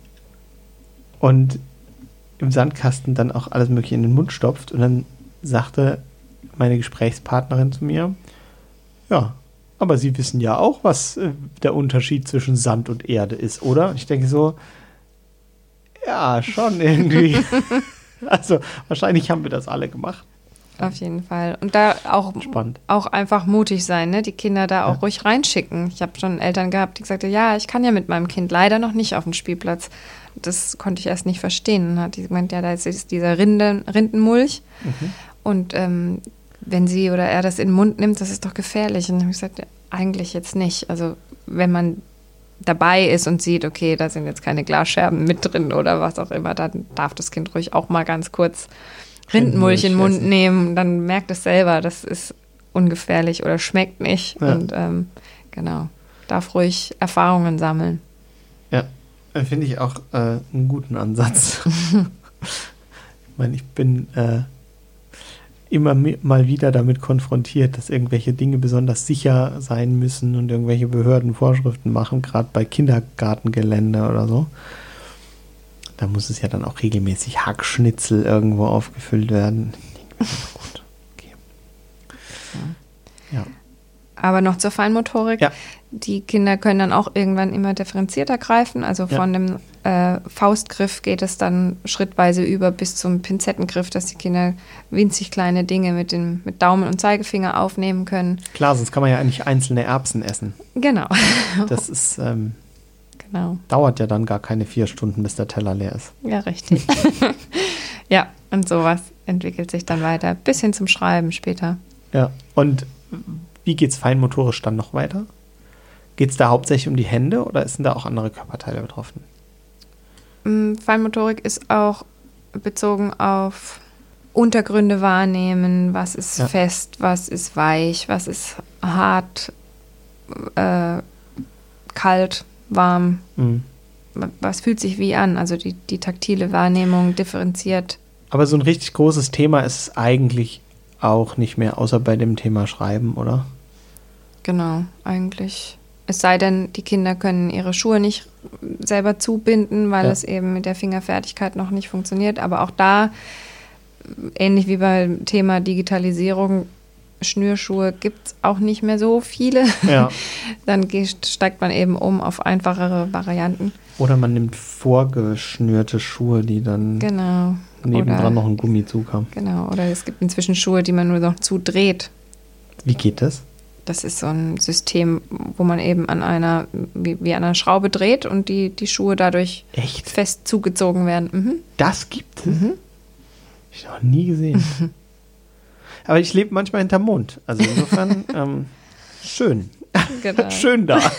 und im Sandkasten dann auch alles Mögliche in den Mund stopft. Und dann sagte meine Gesprächspartnerin zu mir, ja, aber Sie wissen ja auch, was äh, der Unterschied zwischen Sand und Erde ist, oder? ich denke so, ja, schon irgendwie. also wahrscheinlich haben wir das alle gemacht. Auf jeden Fall. Und da auch, Spannend. auch einfach mutig sein, ne? die Kinder da auch ja. ruhig reinschicken. Ich habe schon Eltern gehabt, die gesagt haben, ja, ich kann ja mit meinem Kind leider noch nicht auf den Spielplatz das konnte ich erst nicht verstehen. Dann hat die gemeint, ja, da ist dieser Rinden, Rindenmulch. Mhm. Und ähm, wenn sie oder er das in den Mund nimmt, das ist doch gefährlich. Und dann habe ich gesagt, eigentlich jetzt nicht. Also wenn man dabei ist und sieht, okay, da sind jetzt keine Glasscherben mit drin oder was auch immer, dann darf das Kind ruhig auch mal ganz kurz Rindenmulch in den Mund nehmen. Dann merkt es selber, das ist ungefährlich oder schmeckt nicht. Ja. Und ähm, genau, darf ruhig Erfahrungen sammeln. Ja, äh, finde ich auch äh, einen guten Ansatz. ich meine, ich bin äh, immer mal wieder damit konfrontiert, dass irgendwelche Dinge besonders sicher sein müssen und irgendwelche Behörden Vorschriften machen, gerade bei Kindergartengelände oder so. Da muss es ja dann auch regelmäßig Hackschnitzel irgendwo aufgefüllt werden. Gut, okay. Ja. Aber noch zur Feinmotorik. Ja die Kinder können dann auch irgendwann immer differenzierter greifen. Also von ja. dem äh, Faustgriff geht es dann schrittweise über bis zum Pinzettengriff, dass die Kinder winzig kleine Dinge mit, dem, mit Daumen und Zeigefinger aufnehmen können. Klar, sonst kann man ja eigentlich einzelne Erbsen essen. Genau. Das ist ähm, genau. dauert ja dann gar keine vier Stunden, bis der Teller leer ist. Ja, richtig. ja, und sowas entwickelt sich dann weiter, bis hin zum Schreiben später. Ja, und wie geht es feinmotorisch dann noch weiter? Geht es da hauptsächlich um die Hände oder sind da auch andere Körperteile betroffen? Mm, Feinmotorik ist auch bezogen auf Untergründe wahrnehmen, was ist ja. fest, was ist weich, was ist hart, äh, kalt, warm. Mhm. Was fühlt sich wie an? Also die, die taktile Wahrnehmung differenziert. Aber so ein richtig großes Thema ist es eigentlich auch nicht mehr, außer bei dem Thema Schreiben, oder? Genau, eigentlich es sei denn, die Kinder können ihre Schuhe nicht selber zubinden, weil ja. es eben mit der Fingerfertigkeit noch nicht funktioniert. Aber auch da, ähnlich wie beim Thema Digitalisierung, Schnürschuhe gibt es auch nicht mehr so viele. Ja. Dann steigt man eben um auf einfachere Varianten. Oder man nimmt vorgeschnürte Schuhe, die dann genau. nebendran oder, noch einen Gummizug haben. Genau, oder es gibt inzwischen Schuhe, die man nur noch zudreht. Wie geht das? Das ist so ein System, wo man eben an einer, wie, wie an einer Schraube dreht und die, die Schuhe dadurch Echt? fest zugezogen werden. Mhm. Das gibt es? Mhm. Ich noch nie gesehen. Aber ich lebe manchmal hinterm Mond. Also insofern ähm, schön. Genau. schön da.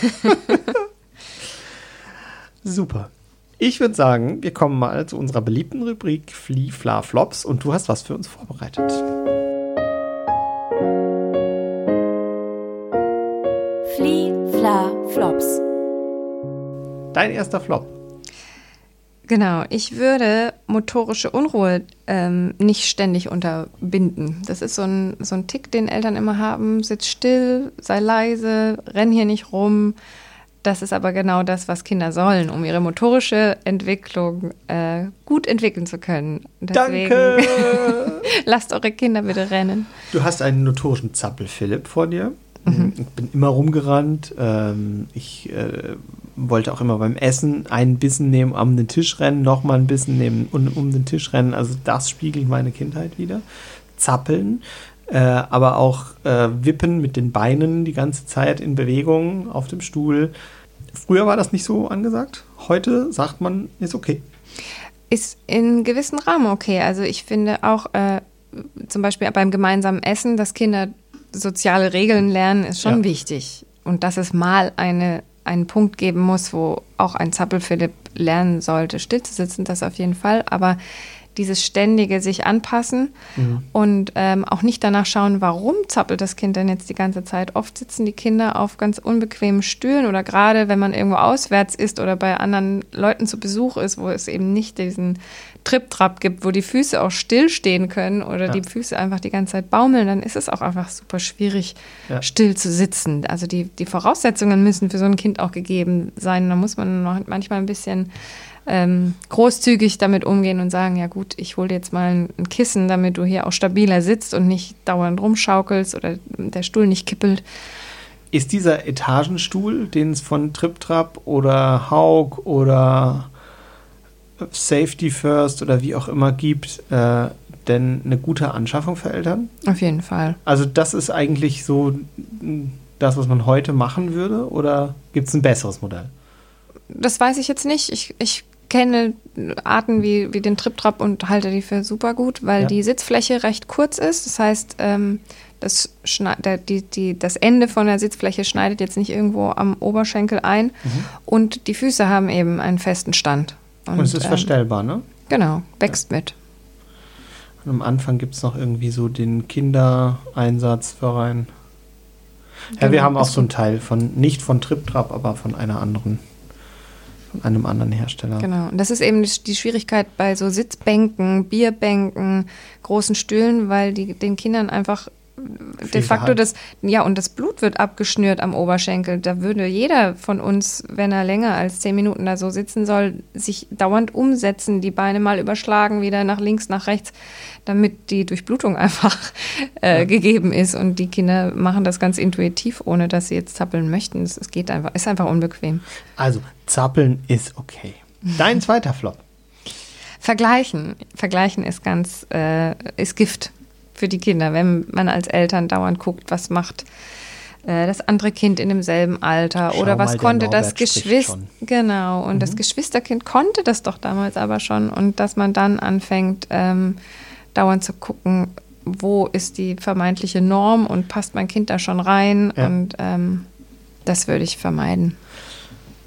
Super. Ich würde sagen, wir kommen mal zu unserer beliebten Rubrik Flie, Fla, Flops und du hast was für uns vorbereitet. Fla Flops. Dein erster Flop. Genau, ich würde motorische Unruhe ähm, nicht ständig unterbinden. Das ist so ein, so ein Tick, den Eltern immer haben. Sitz still, sei leise, renn hier nicht rum. Das ist aber genau das, was Kinder sollen, um ihre motorische Entwicklung äh, gut entwickeln zu können. Deswegen Danke! lasst eure Kinder bitte rennen. Du hast einen notorischen Zappel Philipp vor dir. Mhm. Ich bin immer rumgerannt. Ähm, ich äh, wollte auch immer beim Essen einen Bissen nehmen, um den Tisch rennen, nochmal einen Bissen nehmen und um den Tisch rennen. Also das spiegelt meine Kindheit wieder. Zappeln. Äh, aber auch äh, Wippen mit den Beinen die ganze Zeit in Bewegung auf dem Stuhl. Früher war das nicht so angesagt. Heute sagt man, ist okay. Ist in gewissen Rahmen okay. Also ich finde auch äh, zum Beispiel beim gemeinsamen Essen, dass Kinder soziale Regeln lernen, ist schon ja. wichtig. Und dass es mal eine, einen Punkt geben muss, wo auch ein Zappelphilipp lernen sollte, still zu sitzen, das auf jeden Fall. Aber dieses ständige sich anpassen mhm. und ähm, auch nicht danach schauen, warum zappelt das Kind denn jetzt die ganze Zeit. Oft sitzen die Kinder auf ganz unbequemen Stühlen oder gerade wenn man irgendwo auswärts ist oder bei anderen Leuten zu Besuch ist, wo es eben nicht diesen Trip-Trap gibt, wo die Füße auch stillstehen können oder ja. die Füße einfach die ganze Zeit baumeln, dann ist es auch einfach super schwierig, ja. still zu sitzen. Also die, die Voraussetzungen müssen für so ein Kind auch gegeben sein. Da muss man manchmal ein bisschen ähm, großzügig damit umgehen und sagen, ja gut, ich hole jetzt mal ein, ein, Kissen, damit du hier auch stabiler sitzt und nicht dauernd rumschaukelst oder der Stuhl nicht kippelt. Ist dieser Etagenstuhl, den es von TripTrap oder Haug oder Safety First oder wie auch immer gibt, äh, denn eine gute Anschaffung für Eltern? Auf jeden Fall. Also das ist eigentlich so das, was man heute machen würde oder gibt es ein besseres Modell? Das weiß ich jetzt nicht. Ich, ich kenne Arten wie, wie den Trip-Trap und halte die für super gut, weil ja. die Sitzfläche recht kurz ist. Das heißt, ähm, das, der, die, die, das Ende von der Sitzfläche schneidet jetzt nicht irgendwo am Oberschenkel ein. Mhm. Und die Füße haben eben einen festen Stand. Und, und es ist ähm, verstellbar, ne? Genau, wächst ja. mit. Und am Anfang gibt es noch irgendwie so den Kindereinsatzverein. Ja, genau, wir haben auch so einen Teil von, nicht von TripTrap, aber von einer anderen von einem anderen Hersteller. Genau. Und das ist eben die Schwierigkeit bei so Sitzbänken, Bierbänken, großen Stühlen, weil die den Kindern einfach de facto das, ja, und das Blut wird abgeschnürt am Oberschenkel. Da würde jeder von uns, wenn er länger als zehn Minuten da so sitzen soll, sich dauernd umsetzen, die Beine mal überschlagen, wieder nach links, nach rechts, damit die Durchblutung einfach äh, ja. gegeben ist. Und die Kinder machen das ganz intuitiv, ohne dass sie jetzt zappeln möchten. Es geht einfach, ist einfach unbequem. Also, zappeln ist okay. Dein zweiter Flop. Vergleichen. Vergleichen ist ganz, äh, ist Gift für die Kinder, wenn man als Eltern dauernd guckt, was macht äh, das andere Kind in demselben Alter Schau oder was konnte das Geschwister genau und mhm. das Geschwisterkind konnte das doch damals aber schon und dass man dann anfängt ähm, dauernd zu gucken, wo ist die vermeintliche Norm und passt mein Kind da schon rein ja. und ähm, das würde ich vermeiden.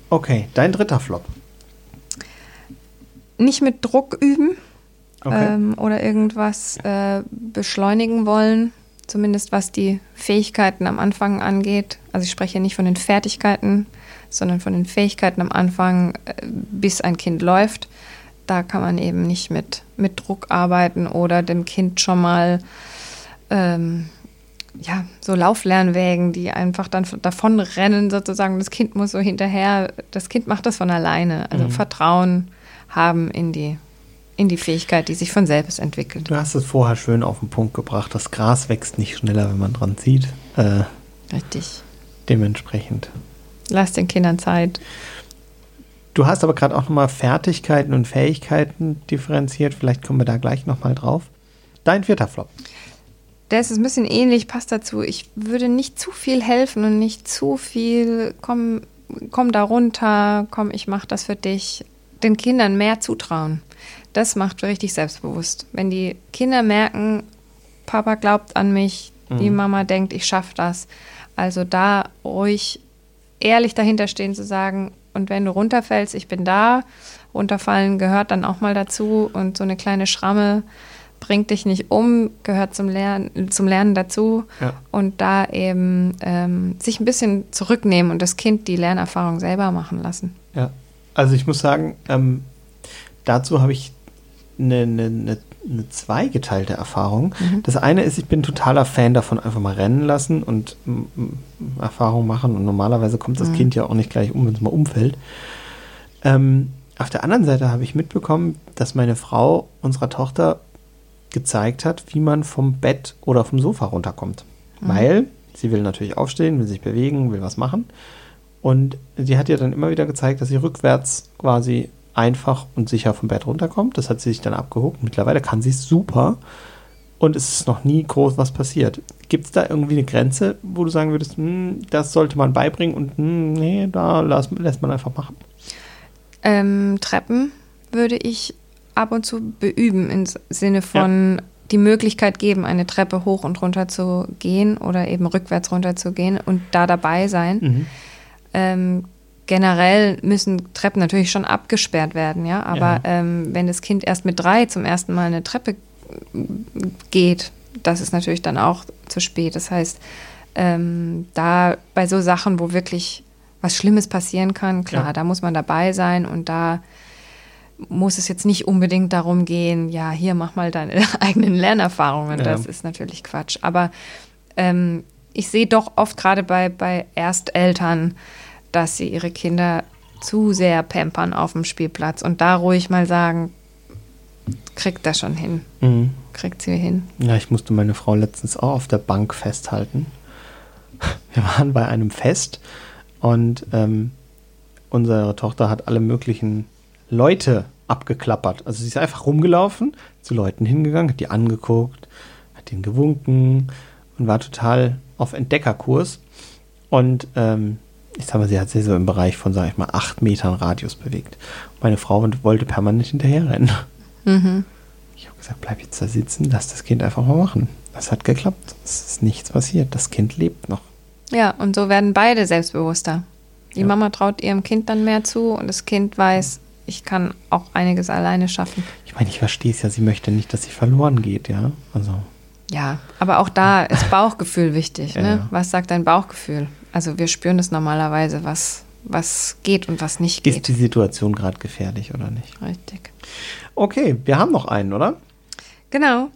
Okay, dein dritter Flop. Nicht mit Druck üben okay. ähm, oder irgendwas äh, beschleunigen wollen, zumindest was die Fähigkeiten am Anfang angeht. Also ich spreche nicht von den Fertigkeiten, sondern von den Fähigkeiten am Anfang, äh, bis ein Kind läuft. Da kann man eben nicht mit, mit Druck arbeiten oder dem Kind schon mal ähm, ja, so Lauflernwägen, die einfach dann davon rennen sozusagen. Das Kind muss so hinterher, das Kind macht das von alleine. Also mhm. Vertrauen haben in die in die Fähigkeit, die sich von selbst entwickelt. Du hast es vorher schön auf den Punkt gebracht. Das Gras wächst nicht schneller, wenn man dran zieht. Äh, Richtig. Dementsprechend. Lass den Kindern Zeit. Du hast aber gerade auch nochmal Fertigkeiten und Fähigkeiten differenziert. Vielleicht kommen wir da gleich nochmal drauf. Dein vierter Flop. Der ist ein bisschen ähnlich, passt dazu. Ich würde nicht zu viel helfen und nicht zu viel, komm, komm da runter, komm, ich mach das für dich. Den Kindern mehr zutrauen das macht richtig selbstbewusst. Wenn die Kinder merken, Papa glaubt an mich, mhm. die Mama denkt, ich schaffe das. Also da ruhig ehrlich dahinter stehen zu sagen, und wenn du runterfällst, ich bin da. Runterfallen gehört dann auch mal dazu und so eine kleine Schramme bringt dich nicht um, gehört zum Lernen, zum Lernen dazu. Ja. Und da eben ähm, sich ein bisschen zurücknehmen und das Kind die Lernerfahrung selber machen lassen. Ja, also ich muss sagen, ähm, dazu habe ich eine, eine, eine zweigeteilte Erfahrung. Mhm. Das eine ist, ich bin totaler Fan davon, einfach mal rennen lassen und Erfahrung machen. Und normalerweise kommt das mhm. Kind ja auch nicht gleich um, wenn es mal umfällt. Ähm, auf der anderen Seite habe ich mitbekommen, dass meine Frau unserer Tochter gezeigt hat, wie man vom Bett oder vom Sofa runterkommt. Mhm. Weil sie will natürlich aufstehen, will sich bewegen, will was machen. Und sie hat ja dann immer wieder gezeigt, dass sie rückwärts quasi einfach und sicher vom Bett runterkommt. Das hat sie sich dann abgehoben. Mittlerweile kann sie es super. und es ist noch nie groß was passiert. Gibt es da irgendwie eine Grenze, wo du sagen würdest, hm, das sollte man beibringen und hm, nee, da las, lässt man einfach machen? Ähm, Treppen würde ich ab und zu beüben im Sinne von ja. die Möglichkeit geben, eine Treppe hoch und runter zu gehen oder eben rückwärts runter zu gehen und da dabei sein. Mhm. Ähm, generell müssen Treppen natürlich schon abgesperrt werden, ja. Aber ja. Ähm, wenn das Kind erst mit drei zum ersten Mal eine Treppe geht, das ist natürlich dann auch zu spät. Das heißt, ähm, da bei so Sachen, wo wirklich was Schlimmes passieren kann, klar, ja. da muss man dabei sein und da muss es jetzt nicht unbedingt darum gehen, ja, hier mach mal deine eigenen Lernerfahrungen. Ja. Das ist natürlich Quatsch. Aber ähm, ich sehe doch oft gerade bei, bei Ersteltern, dass sie ihre Kinder zu sehr pampern auf dem Spielplatz und da ruhig mal sagen, kriegt das schon hin. Mhm. Kriegt sie hin. Ja, ich musste meine Frau letztens auch auf der Bank festhalten. Wir waren bei einem Fest und ähm, unsere Tochter hat alle möglichen Leute abgeklappert. Also sie ist einfach rumgelaufen, zu Leuten hingegangen, hat die angeguckt, hat ihnen gewunken und war total auf Entdeckerkurs. Und ähm, ich sag mal, sie hat sich so im Bereich von, sag ich mal, acht Metern Radius bewegt. Meine Frau wollte permanent hinterherrennen. Mhm. Ich habe gesagt, bleib jetzt da sitzen, lass das Kind einfach mal machen. Das hat geklappt. Es ist nichts passiert. Das Kind lebt noch. Ja, und so werden beide selbstbewusster. Die ja. Mama traut ihrem Kind dann mehr zu und das Kind weiß, ich kann auch einiges alleine schaffen. Ich meine, ich verstehe es ja, sie möchte nicht, dass sie verloren geht, ja. Also. Ja, aber auch da ist Bauchgefühl wichtig. Ne? Ja. Was sagt dein Bauchgefühl? Also wir spüren das normalerweise, was, was geht und was nicht geht. Ist die Situation gerade gefährlich oder nicht? Richtig. Okay, wir haben noch einen, oder? Genau.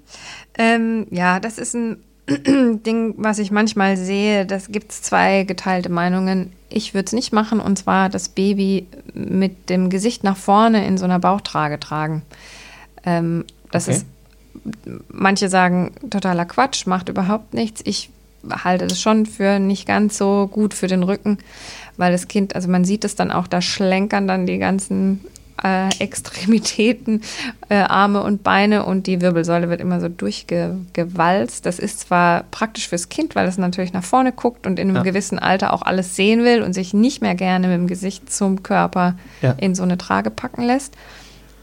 Ähm, ja, das ist ein Ding, was ich manchmal sehe. Das gibt es zwei geteilte Meinungen. Ich würde es nicht machen und zwar das Baby mit dem Gesicht nach vorne in so einer Bauchtrage tragen. Ähm, das okay. ist, manche sagen totaler Quatsch, macht überhaupt nichts. Ich halte das schon für nicht ganz so gut für den Rücken, weil das Kind, also man sieht es dann auch, da schlenkern dann die ganzen äh, Extremitäten, äh, Arme und Beine und die Wirbelsäule wird immer so durchgewalzt. Das ist zwar praktisch fürs Kind, weil es natürlich nach vorne guckt und in einem ja. gewissen Alter auch alles sehen will und sich nicht mehr gerne mit dem Gesicht zum Körper ja. in so eine Trage packen lässt.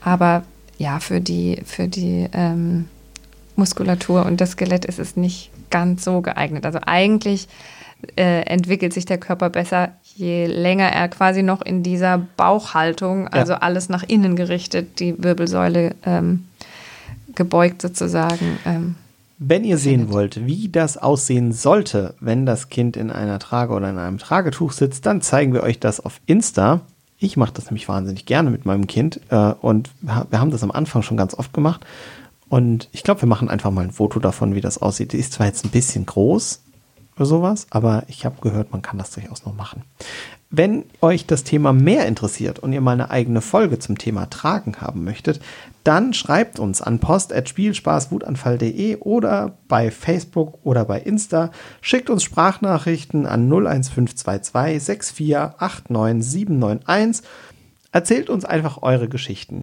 Aber ja, für die, für die ähm, Muskulatur und das Skelett ist es nicht ganz so geeignet. Also eigentlich äh, entwickelt sich der Körper besser, je länger er quasi noch in dieser Bauchhaltung, also ja. alles nach innen gerichtet, die Wirbelsäule ähm, gebeugt sozusagen. Ähm, wenn ihr sehen wollt, wie das aussehen sollte, wenn das Kind in einer Trage oder in einem Tragetuch sitzt, dann zeigen wir euch das auf Insta. Ich mache das nämlich wahnsinnig gerne mit meinem Kind äh, und wir haben das am Anfang schon ganz oft gemacht. Und ich glaube, wir machen einfach mal ein Foto davon, wie das aussieht. Die ist zwar jetzt ein bisschen groß, oder sowas, aber ich habe gehört, man kann das durchaus noch machen. Wenn euch das Thema mehr interessiert und ihr mal eine eigene Folge zum Thema Tragen haben möchtet, dann schreibt uns an post.spielspaßwutanfall.de oder bei Facebook oder bei Insta. Schickt uns Sprachnachrichten an 01522 6489791. Erzählt uns einfach eure Geschichten.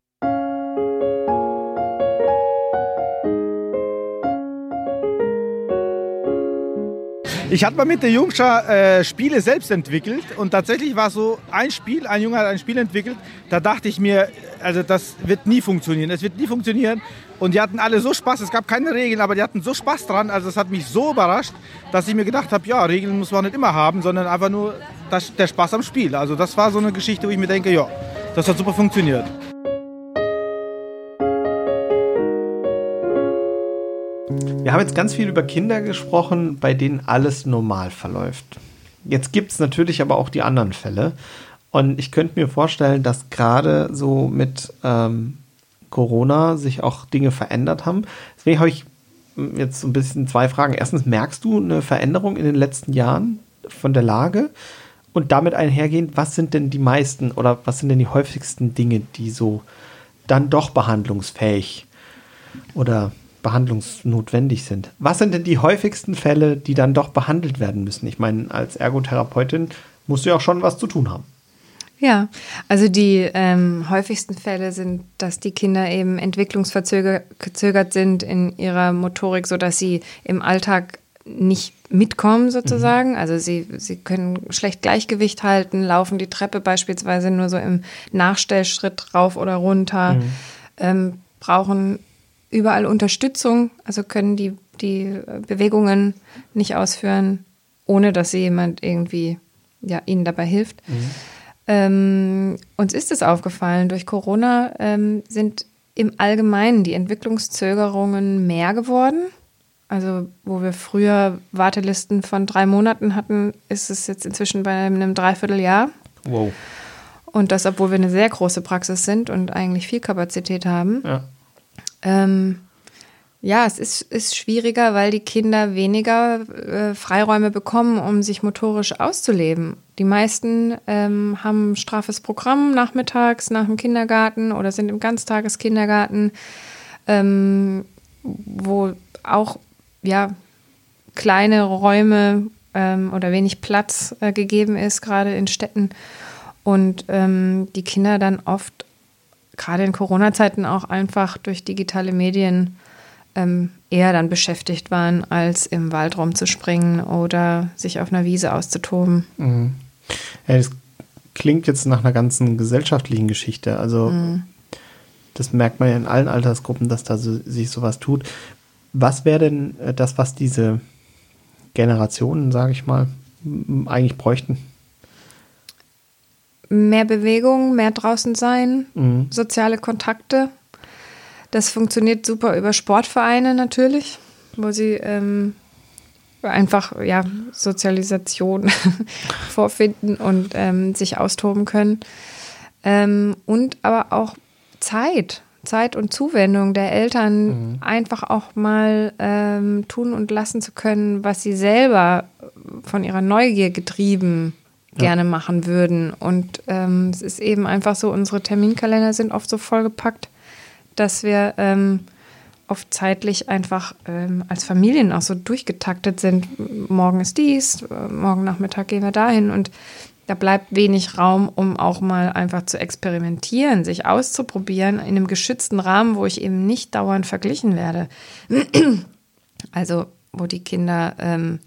Ich hatte mal mit der Jungscha äh, Spiele selbst entwickelt und tatsächlich war so ein Spiel, ein Junge hat ein Spiel entwickelt, da dachte ich mir, also das wird nie funktionieren, es wird nie funktionieren. Und die hatten alle so Spaß, es gab keine Regeln, aber die hatten so Spaß dran, also das hat mich so überrascht, dass ich mir gedacht habe, ja, Regeln muss man nicht immer haben, sondern einfach nur das, der Spaß am Spiel. Also das war so eine Geschichte, wo ich mir denke, ja, das hat super funktioniert. Wir haben jetzt ganz viel über Kinder gesprochen, bei denen alles normal verläuft. Jetzt gibt es natürlich aber auch die anderen Fälle. Und ich könnte mir vorstellen, dass gerade so mit ähm, Corona sich auch Dinge verändert haben. Deswegen habe ich jetzt so ein bisschen zwei Fragen. Erstens, merkst du eine Veränderung in den letzten Jahren von der Lage? Und damit einhergehend, was sind denn die meisten oder was sind denn die häufigsten Dinge, die so dann doch behandlungsfähig oder behandlungsnotwendig sind. Was sind denn die häufigsten Fälle, die dann doch behandelt werden müssen? Ich meine, als Ergotherapeutin musst du ja auch schon was zu tun haben. Ja, also die ähm, häufigsten Fälle sind, dass die Kinder eben entwicklungsverzögert sind in ihrer Motorik, sodass sie im Alltag nicht mitkommen sozusagen. Mhm. Also sie, sie können schlecht Gleichgewicht halten, laufen die Treppe beispielsweise nur so im Nachstellschritt rauf oder runter, mhm. ähm, brauchen überall Unterstützung, also können die, die Bewegungen nicht ausführen, ohne dass jemand irgendwie ja, ihnen dabei hilft. Mhm. Ähm, uns ist es aufgefallen, durch Corona ähm, sind im Allgemeinen die Entwicklungszögerungen mehr geworden. Also, wo wir früher Wartelisten von drei Monaten hatten, ist es jetzt inzwischen bei einem Dreivierteljahr. Wow. Und das, obwohl wir eine sehr große Praxis sind und eigentlich viel Kapazität haben. Ja. Ähm, ja, es ist, ist schwieriger, weil die Kinder weniger äh, Freiräume bekommen, um sich motorisch auszuleben. Die meisten ähm, haben ein straffes Programm nachmittags nach dem Kindergarten oder sind im Ganztageskindergarten, ähm, wo auch ja, kleine Räume ähm, oder wenig Platz äh, gegeben ist, gerade in Städten. Und ähm, die Kinder dann oft, gerade in Corona-Zeiten, auch einfach durch digitale Medien ähm, eher dann beschäftigt waren, als im Wald rumzuspringen oder sich auf einer Wiese auszutoben. Mhm. Ja, das klingt jetzt nach einer ganzen gesellschaftlichen Geschichte. Also mhm. das merkt man ja in allen Altersgruppen, dass da so, sich sowas tut. Was wäre denn äh, das, was diese Generationen, sage ich mal, eigentlich bräuchten? Mehr Bewegung, mehr draußen sein, mhm. soziale Kontakte, das funktioniert super über Sportvereine natürlich, wo sie ähm, einfach ja, Sozialisation vorfinden und ähm, sich austoben können. Ähm, und aber auch Zeit, Zeit und Zuwendung der Eltern mhm. einfach auch mal ähm, tun und lassen zu können, was sie selber von ihrer Neugier getrieben gerne ja. machen würden. Und ähm, es ist eben einfach so, unsere Terminkalender sind oft so vollgepackt dass wir ähm, oft zeitlich einfach ähm, als Familien auch so durchgetaktet sind. Morgen ist dies, morgen Nachmittag gehen wir dahin und da bleibt wenig Raum, um auch mal einfach zu experimentieren, sich auszuprobieren in einem geschützten Rahmen, wo ich eben nicht dauernd verglichen werde. Also wo die Kinder ähm,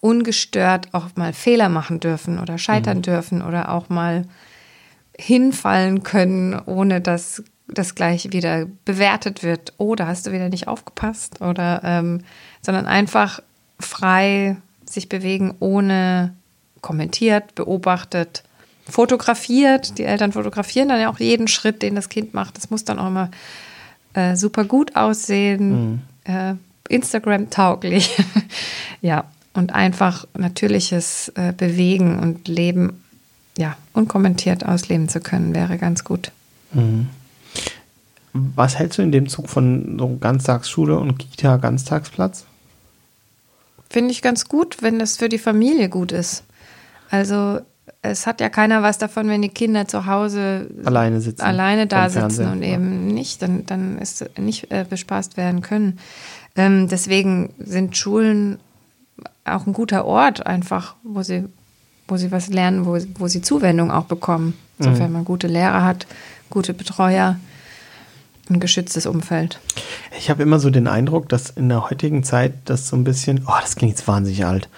ungestört auch mal Fehler machen dürfen oder scheitern mhm. dürfen oder auch mal hinfallen können, ohne dass das gleich wieder bewertet wird, oh, da hast du wieder nicht aufgepasst, oder ähm, sondern einfach frei sich bewegen, ohne kommentiert, beobachtet, fotografiert. Die Eltern fotografieren dann ja auch jeden Schritt, den das Kind macht. Das muss dann auch immer äh, super gut aussehen, mhm. äh, Instagram-tauglich. ja, und einfach natürliches äh, Bewegen und Leben, ja, unkommentiert ausleben zu können, wäre ganz gut. Mhm. Was hältst du in dem Zug von so Ganztagsschule und Kita Ganztagsplatz? Finde ich ganz gut, wenn das für die Familie gut ist. Also es hat ja keiner was davon, wenn die Kinder zu Hause alleine sitzen, alleine da sitzen und eben nicht, dann, dann ist nicht äh, bespaßt werden können. Ähm, deswegen sind Schulen auch ein guter Ort, einfach, wo sie, wo sie was lernen, wo, wo sie Zuwendung auch bekommen. Insofern mhm. man gute Lehrer hat, gute Betreuer ein geschütztes Umfeld. Ich habe immer so den Eindruck, dass in der heutigen Zeit das so ein bisschen, oh, das klingt jetzt wahnsinnig alt.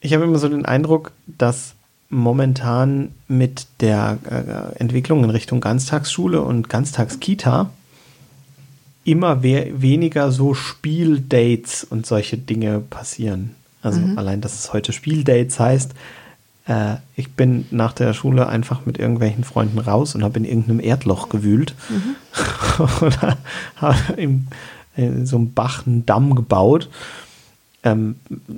Ich habe immer so den Eindruck, dass momentan mit der äh, Entwicklung in Richtung Ganztagsschule und Ganztagskita immer we weniger so Spieldates und solche Dinge passieren. Also mhm. allein, dass es heute Spieldates heißt, äh, ich bin nach der Schule einfach mit irgendwelchen Freunden raus und habe in irgendeinem Erdloch gewühlt. Mhm. Oder habe in, in, so einem Bach einen Damm gebaut. Ähm,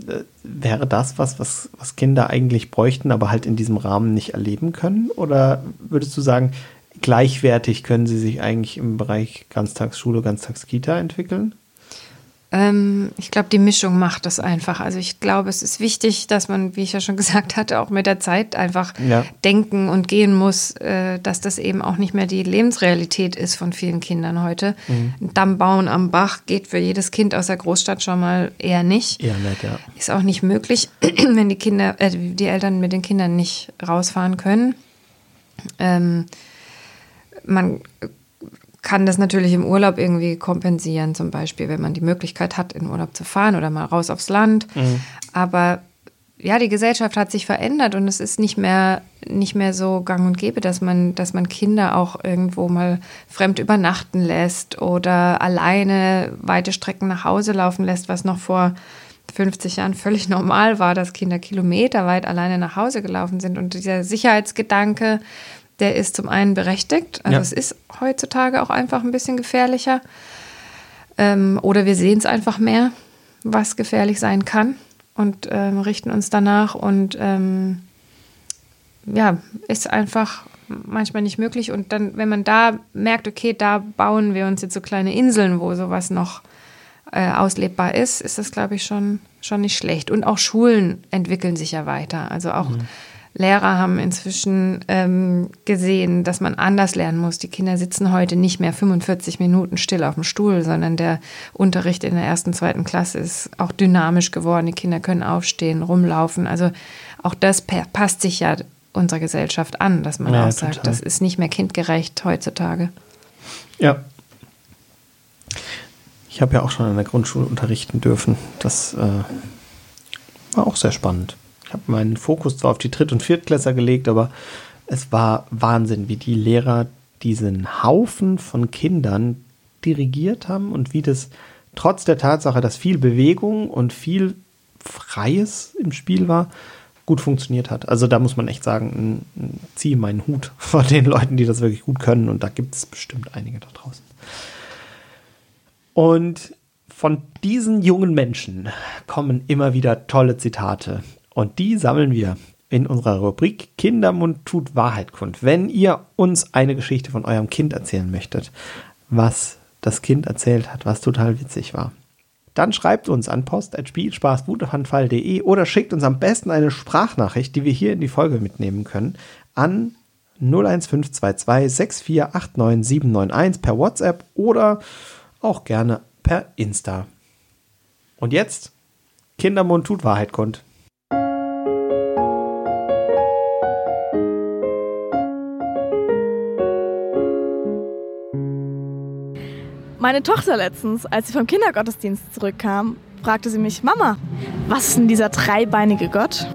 äh, wäre das was, was, was Kinder eigentlich bräuchten, aber halt in diesem Rahmen nicht erleben können? Oder würdest du sagen, gleichwertig können sie sich eigentlich im Bereich Ganztagsschule, Ganztagskita entwickeln? Ähm, ich glaube, die Mischung macht das einfach. Also ich glaube, es ist wichtig, dass man, wie ich ja schon gesagt hatte, auch mit der Zeit einfach ja. denken und gehen muss, äh, dass das eben auch nicht mehr die Lebensrealität ist von vielen Kindern heute. Mhm. Ein Damm bauen am Bach geht für jedes Kind aus der Großstadt schon mal eher nicht. Eher nicht, ja. Ist auch nicht möglich, wenn die Kinder, äh, die Eltern mit den Kindern nicht rausfahren können. Ähm, man kann das natürlich im Urlaub irgendwie kompensieren, zum Beispiel, wenn man die Möglichkeit hat, in Urlaub zu fahren oder mal raus aufs Land. Mhm. Aber ja, die Gesellschaft hat sich verändert und es ist nicht mehr, nicht mehr so gang und gäbe, dass man, dass man Kinder auch irgendwo mal fremd übernachten lässt oder alleine weite Strecken nach Hause laufen lässt, was noch vor 50 Jahren völlig normal war, dass Kinder kilometerweit alleine nach Hause gelaufen sind. Und dieser Sicherheitsgedanke, der ist zum einen berechtigt. Also ja. es ist heutzutage auch einfach ein bisschen gefährlicher. Ähm, oder wir sehen es einfach mehr, was gefährlich sein kann und ähm, richten uns danach. Und ähm, ja, ist einfach manchmal nicht möglich. Und dann, wenn man da merkt, okay, da bauen wir uns jetzt so kleine Inseln, wo sowas noch äh, auslebbar ist, ist das, glaube ich, schon, schon nicht schlecht. Und auch Schulen entwickeln sich ja weiter. Also auch mhm. Lehrer haben inzwischen ähm, gesehen, dass man anders lernen muss. Die Kinder sitzen heute nicht mehr 45 Minuten still auf dem Stuhl, sondern der Unterricht in der ersten, zweiten Klasse ist auch dynamisch geworden. Die Kinder können aufstehen, rumlaufen. Also auch das passt sich ja unserer Gesellschaft an, dass man ja, auch sagt, total. das ist nicht mehr kindgerecht heutzutage. Ja. Ich habe ja auch schon in der Grundschule unterrichten dürfen. Das äh, war auch sehr spannend. Ich habe meinen Fokus zwar auf die Dritt- und Viertklässer gelegt, aber es war Wahnsinn, wie die Lehrer diesen Haufen von Kindern dirigiert haben und wie das trotz der Tatsache, dass viel Bewegung und viel Freies im Spiel war, gut funktioniert hat. Also da muss man echt sagen, ziehe meinen Hut vor den Leuten, die das wirklich gut können und da gibt es bestimmt einige da draußen. Und von diesen jungen Menschen kommen immer wieder tolle Zitate. Und die sammeln wir in unserer Rubrik Kindermund tut Wahrheit kund. Wenn ihr uns eine Geschichte von eurem Kind erzählen möchtet, was das Kind erzählt hat, was total witzig war, dann schreibt uns an post.spielspaßwutefandfall.de oder schickt uns am besten eine Sprachnachricht, die wir hier in die Folge mitnehmen können, an 01522 6489791 per WhatsApp oder auch gerne per Insta. Und jetzt Kindermund tut Wahrheit kund. Meine Tochter letztens, als sie vom Kindergottesdienst zurückkam, fragte sie mich, Mama, was ist denn dieser dreibeinige Gott?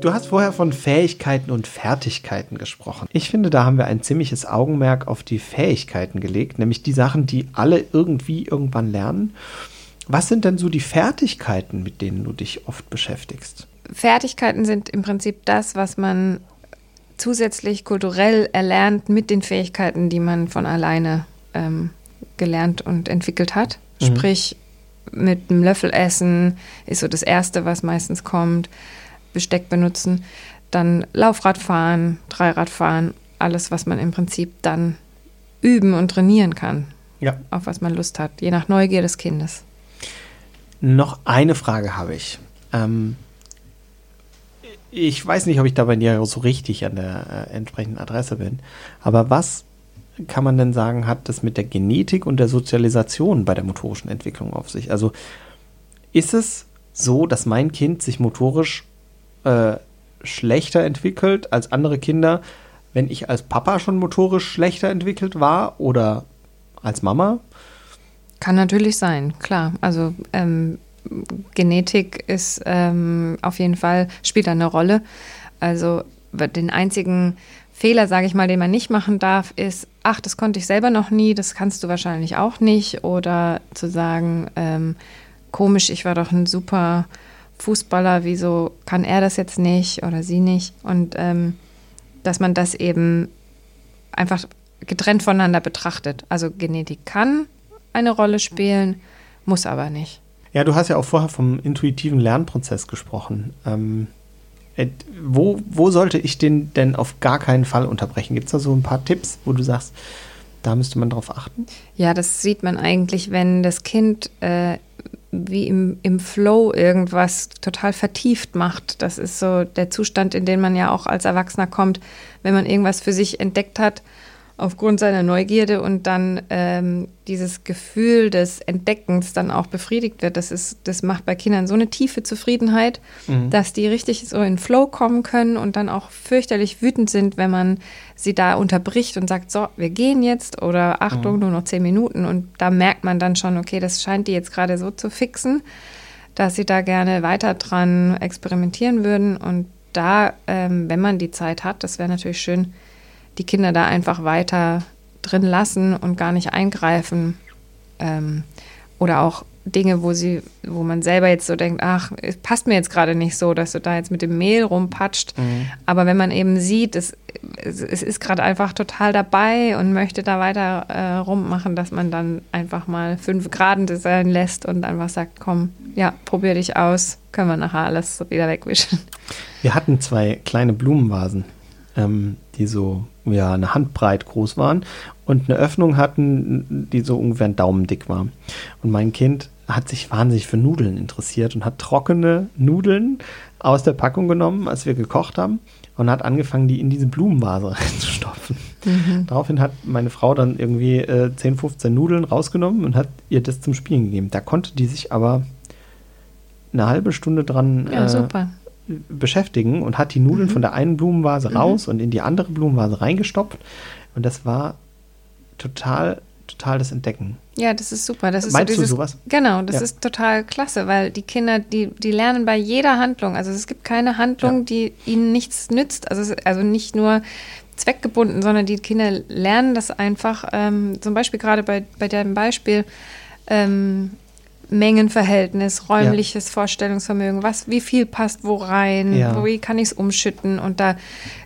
Du hast vorher von Fähigkeiten und Fertigkeiten gesprochen. Ich finde, da haben wir ein ziemliches Augenmerk auf die Fähigkeiten gelegt, nämlich die Sachen, die alle irgendwie irgendwann lernen. Was sind denn so die Fertigkeiten, mit denen du dich oft beschäftigst? Fertigkeiten sind im Prinzip das, was man zusätzlich kulturell erlernt mit den Fähigkeiten, die man von alleine ähm, gelernt und entwickelt hat. Mhm. Sprich, mit einem Löffel essen ist so das Erste, was meistens kommt. Besteck benutzen, dann Laufrad fahren, Dreirad fahren, alles, was man im Prinzip dann üben und trainieren kann. Ja. Auf was man Lust hat, je nach Neugier des Kindes. Noch eine Frage habe ich. Ähm, ich weiß nicht, ob ich da bei dir so richtig an der äh, entsprechenden Adresse bin. Aber was kann man denn sagen, hat das mit der Genetik und der Sozialisation bei der motorischen Entwicklung auf sich? Also ist es so, dass mein Kind sich motorisch äh, schlechter entwickelt als andere Kinder, wenn ich als Papa schon motorisch schlechter entwickelt war oder als Mama? Kann natürlich sein, klar. Also ähm, Genetik ist ähm, auf jeden Fall, spielt eine Rolle. Also den einzigen Fehler, sage ich mal, den man nicht machen darf, ist, ach, das konnte ich selber noch nie, das kannst du wahrscheinlich auch nicht. Oder zu sagen, ähm, komisch, ich war doch ein super Fußballer, wieso kann er das jetzt nicht oder sie nicht? Und ähm, dass man das eben einfach getrennt voneinander betrachtet. Also Genetik kann eine Rolle spielen, muss aber nicht. Ja, du hast ja auch vorher vom intuitiven Lernprozess gesprochen. Ähm, Äh, wo, wo sollte ich den denn auf gar keinen Fall unterbrechen? Gibt es da so ein paar Tipps, wo du sagst, da müsste man drauf achten? Ja, das sieht man eigentlich, wenn das Kind äh, wie im, im Flow irgendwas total vertieft macht. Das ist so der Zustand, in den man ja auch als Erwachsener kommt, wenn man irgendwas für sich entdeckt hat aufgrund seiner Neugierde und dann ähm, dieses Gefühl des Entdeckens dann auch befriedigt wird. Das, ist, das macht bei Kindern so eine tiefe Zufriedenheit, mhm. dass die richtig so in Flow kommen können und dann auch fürchterlich wütend sind, wenn man sie da unterbricht und sagt, so, wir gehen jetzt oder Achtung, mhm. nur noch zehn Minuten. Und da merkt man dann schon, okay, das scheint die jetzt gerade so zu fixen, dass sie da gerne weiter dran experimentieren würden. Und da, ähm, wenn man die Zeit hat, das wäre natürlich schön, die Kinder da einfach weiter drin lassen und gar nicht eingreifen. Ähm, oder auch Dinge, wo sie, wo man selber jetzt so denkt, ach, es passt mir jetzt gerade nicht so, dass du da jetzt mit dem Mehl rumpatscht. Mhm. Aber wenn man eben sieht, es, es, es ist gerade einfach total dabei und möchte da weiter äh, rummachen, dass man dann einfach mal fünf Grad sein lässt und einfach sagt, komm, ja, probier dich aus, können wir nachher alles wieder wegwischen. Wir hatten zwei kleine Blumenvasen, ähm, die so ja, eine Handbreit groß waren und eine Öffnung hatten, die so ungefähr ein Daumen dick war. Und mein Kind hat sich wahnsinnig für Nudeln interessiert und hat trockene Nudeln aus der Packung genommen, als wir gekocht haben und hat angefangen, die in diese Blumenvase reinzustopfen. Mhm. Daraufhin hat meine Frau dann irgendwie äh, 10, 15 Nudeln rausgenommen und hat ihr das zum Spielen gegeben. Da konnte die sich aber eine halbe Stunde dran ja, äh, beschäftigen und hat die Nudeln mhm. von der einen Blumenvase mhm. raus und in die andere Blumenvase reingestopft. Und das war total, total das Entdecken. Ja, das ist super. Das ist Meinst so dieses, du sowas? Genau, das ja. ist total klasse, weil die Kinder, die, die lernen bei jeder Handlung. Also es gibt keine Handlung, ja. die ihnen nichts nützt. Also, also nicht nur zweckgebunden, sondern die Kinder lernen das einfach. Ähm, zum Beispiel gerade bei, bei deinem Beispiel, ähm, Mengenverhältnis, räumliches ja. Vorstellungsvermögen, was, wie viel passt wo rein, ja. wie kann ich es umschütten und da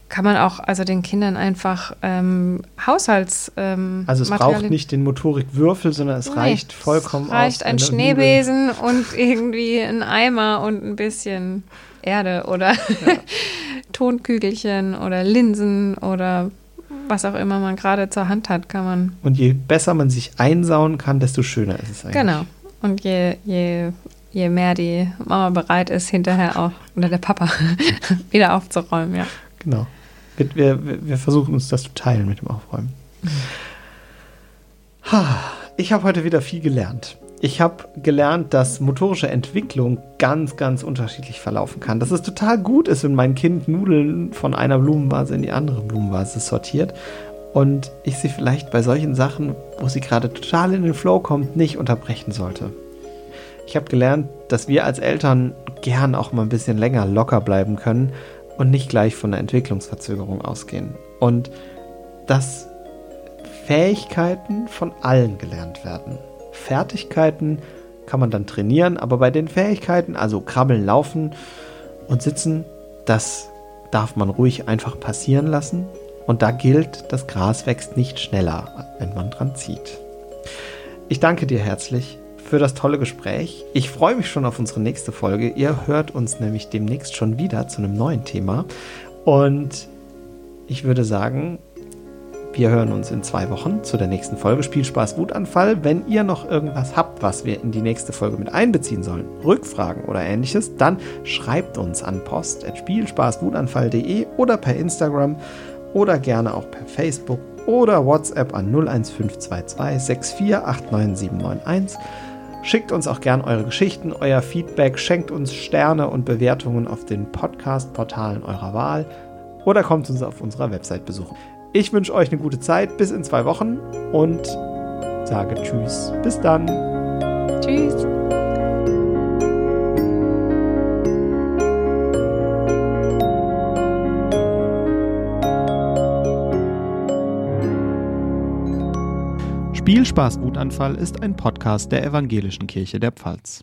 kann man auch also den Kindern einfach ähm, Haushalts ähm, also es Materialien braucht nicht den Motorikwürfel, sondern es nee, reicht vollkommen es reicht aus, ein Schneebesen und irgendwie ein Eimer und ein bisschen Erde oder ja. Tonkügelchen oder Linsen oder was auch immer man gerade zur Hand hat, kann man. Und je besser man sich einsauen kann, desto schöner ist es eigentlich. Genau. Und je, je, je mehr die Mama bereit ist, hinterher auch, oder der Papa, wieder aufzuräumen, ja. Genau. Wir, wir, wir, versuchen uns das zu teilen mit dem Aufräumen. Ich habe heute wieder viel gelernt. Ich habe gelernt, dass motorische Entwicklung ganz, ganz unterschiedlich verlaufen kann. Dass es total gut ist, wenn mein Kind Nudeln von einer Blumenvase in die andere Blumenvase sortiert und ich sie vielleicht bei solchen Sachen, wo sie gerade total in den Flow kommt, nicht unterbrechen sollte. Ich habe gelernt, dass wir als Eltern gern auch mal ein bisschen länger locker bleiben können und nicht gleich von der Entwicklungsverzögerung ausgehen. Und dass Fähigkeiten von allen gelernt werden. Fertigkeiten kann man dann trainieren, aber bei den Fähigkeiten, also krabbeln, laufen und sitzen, das darf man ruhig einfach passieren lassen und da gilt, das Gras wächst nicht schneller, wenn man dran zieht. Ich danke dir herzlich für das tolle Gespräch. Ich freue mich schon auf unsere nächste Folge. Ihr hört uns nämlich demnächst schon wieder zu einem neuen Thema. Und ich würde sagen, wir hören uns in zwei Wochen zu der nächsten Folge Spielspaß Wutanfall. Wenn ihr noch irgendwas habt, was wir in die nächste Folge mit einbeziehen sollen, Rückfragen oder ähnliches, dann schreibt uns an post.spielspaßwutanfall.de oder per Instagram oder gerne auch per Facebook oder WhatsApp an 01522 6489791. Schickt uns auch gern eure Geschichten, euer Feedback, schenkt uns Sterne und Bewertungen auf den Podcast-Portalen eurer Wahl oder kommt uns auf unserer Website besuchen. Ich wünsche euch eine gute Zeit bis in zwei Wochen und sage Tschüss. Bis dann. Tschüss. Spielspaß Wutanfall ist ein Podcast der Evangelischen Kirche der Pfalz.